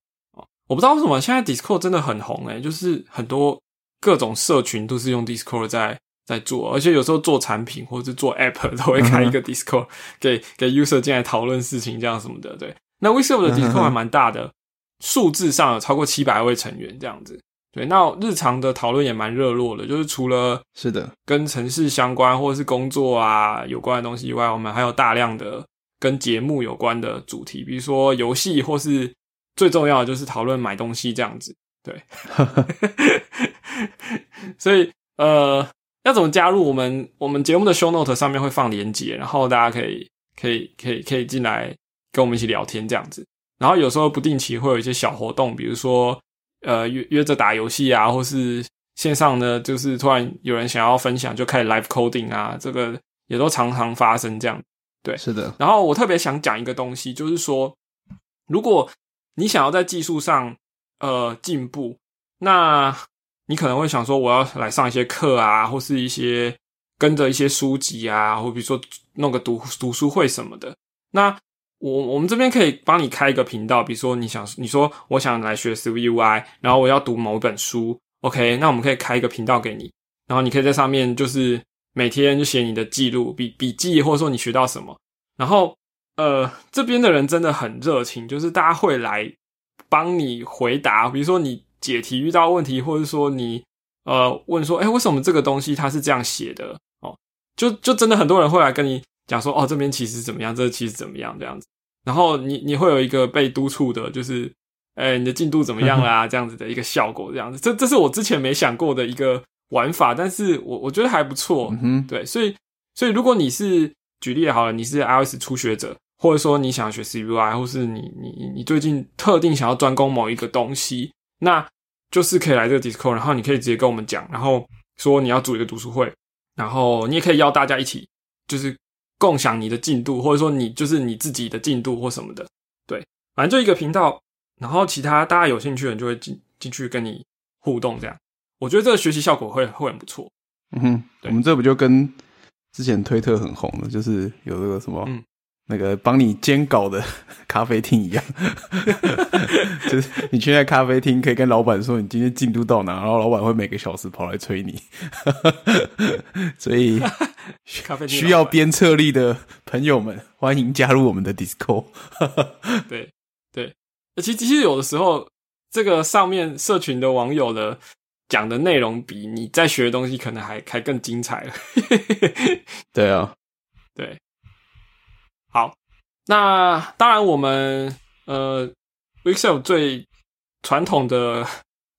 我不知道为什么现在 Discord 真的很红诶，就是很多各种社群都是用 Discord 在在做，而且有时候做产品或者是做 App 都会开一个 Discord 给给 User 进来讨论事情这样什么的。对，那 Weekself 的 Discord 还蛮大的，数字上有超过七百位成员这样子。对，那日常的讨论也蛮热络的，就是除了是的跟城市相关或者是工作啊有关的东西以外，我们还有大量的跟节目有关的主题，比如说游戏，或是最重要的就是讨论买东西这样子。对，所以呃，要怎么加入我们？我们节目的 show note 上面会放连接，然后大家可以可以可以可以进来跟我们一起聊天这样子。然后有时候不定期会有一些小活动，比如说。呃，约约着打游戏啊，或是线上呢，就是突然有人想要分享，就开始 live coding 啊，这个也都常常发生这样。对，是的。然后我特别想讲一个东西，就是说，如果你想要在技术上呃进步，那你可能会想说，我要来上一些课啊，或是一些跟着一些书籍啊，或比如说弄个读读书会什么的。那我我们这边可以帮你开一个频道，比如说你想你说我想来学 CVUI，然后我要读某本书，OK，那我们可以开一个频道给你，然后你可以在上面就是每天就写你的记录笔笔记，或者说你学到什么，然后呃这边的人真的很热情，就是大家会来帮你回答，比如说你解题遇到问题，或者说你呃问说，哎，为什么这个东西它是这样写的？哦，就就真的很多人会来跟你讲说，哦，这边其实怎么样，这其实怎么样这样子。然后你你会有一个被督促的，就是，哎，你的进度怎么样啦？这样子的一个效果，这样子，这这是我之前没想过的一个玩法，但是我我觉得还不错，嗯对，所以所以如果你是举例好了，你是 iOS 初学者，或者说你想学 CUI，或是你你你最近特定想要专攻某一个东西，那就是可以来这个 Discord，然后你可以直接跟我们讲，然后说你要组一个读书会，然后你也可以邀大家一起，就是。共享你的进度，或者说你就是你自己的进度或什么的，对，反正就一个频道，然后其他大家有兴趣的人就会进进去跟你互动，这样，我觉得这个学习效果会会很不错。嗯哼，我们这不就跟之前推特很红的，就是有这个什么。那个帮你监稿的 咖啡厅一样，就是你去那咖啡厅，可以跟老板说你今天进度到哪，然后老板会每个小时跑来催你。所以，需要鞭策力的朋友们，欢迎加入我们的 Discord。对对，其实其实有的时候，这个上面社群的网友的讲的内容，比你在学的东西可能还还更精彩了。对啊，对。好，那当然，我们呃，Weekself 最传统的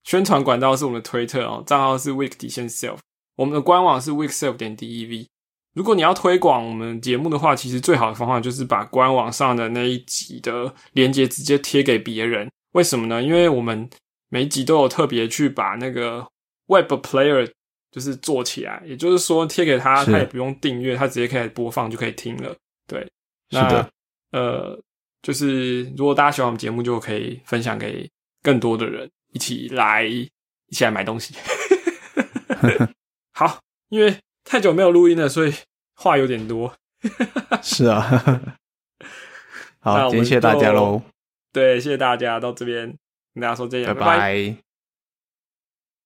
宣传管道是我们的推特哦，账号是 Week 底线 Self，我们的官网是 Weekself 点 dev。如果你要推广我们节目的话，其实最好的方法就是把官网上的那一集的链接直接贴给别人。为什么呢？因为我们每一集都有特别去把那个 Web Player 就是做起来，也就是说贴给他，他也不用订阅，他直接开始播放就可以听了。对，是的那呃，就是如果大家喜欢我们节目，就可以分享给更多的人，一起来一起来买东西。好，因为太久没有录音了，所以话有点多。是啊。好，谢谢大家就喽，对，谢谢大家到这边跟大家说再见，拜拜拜拜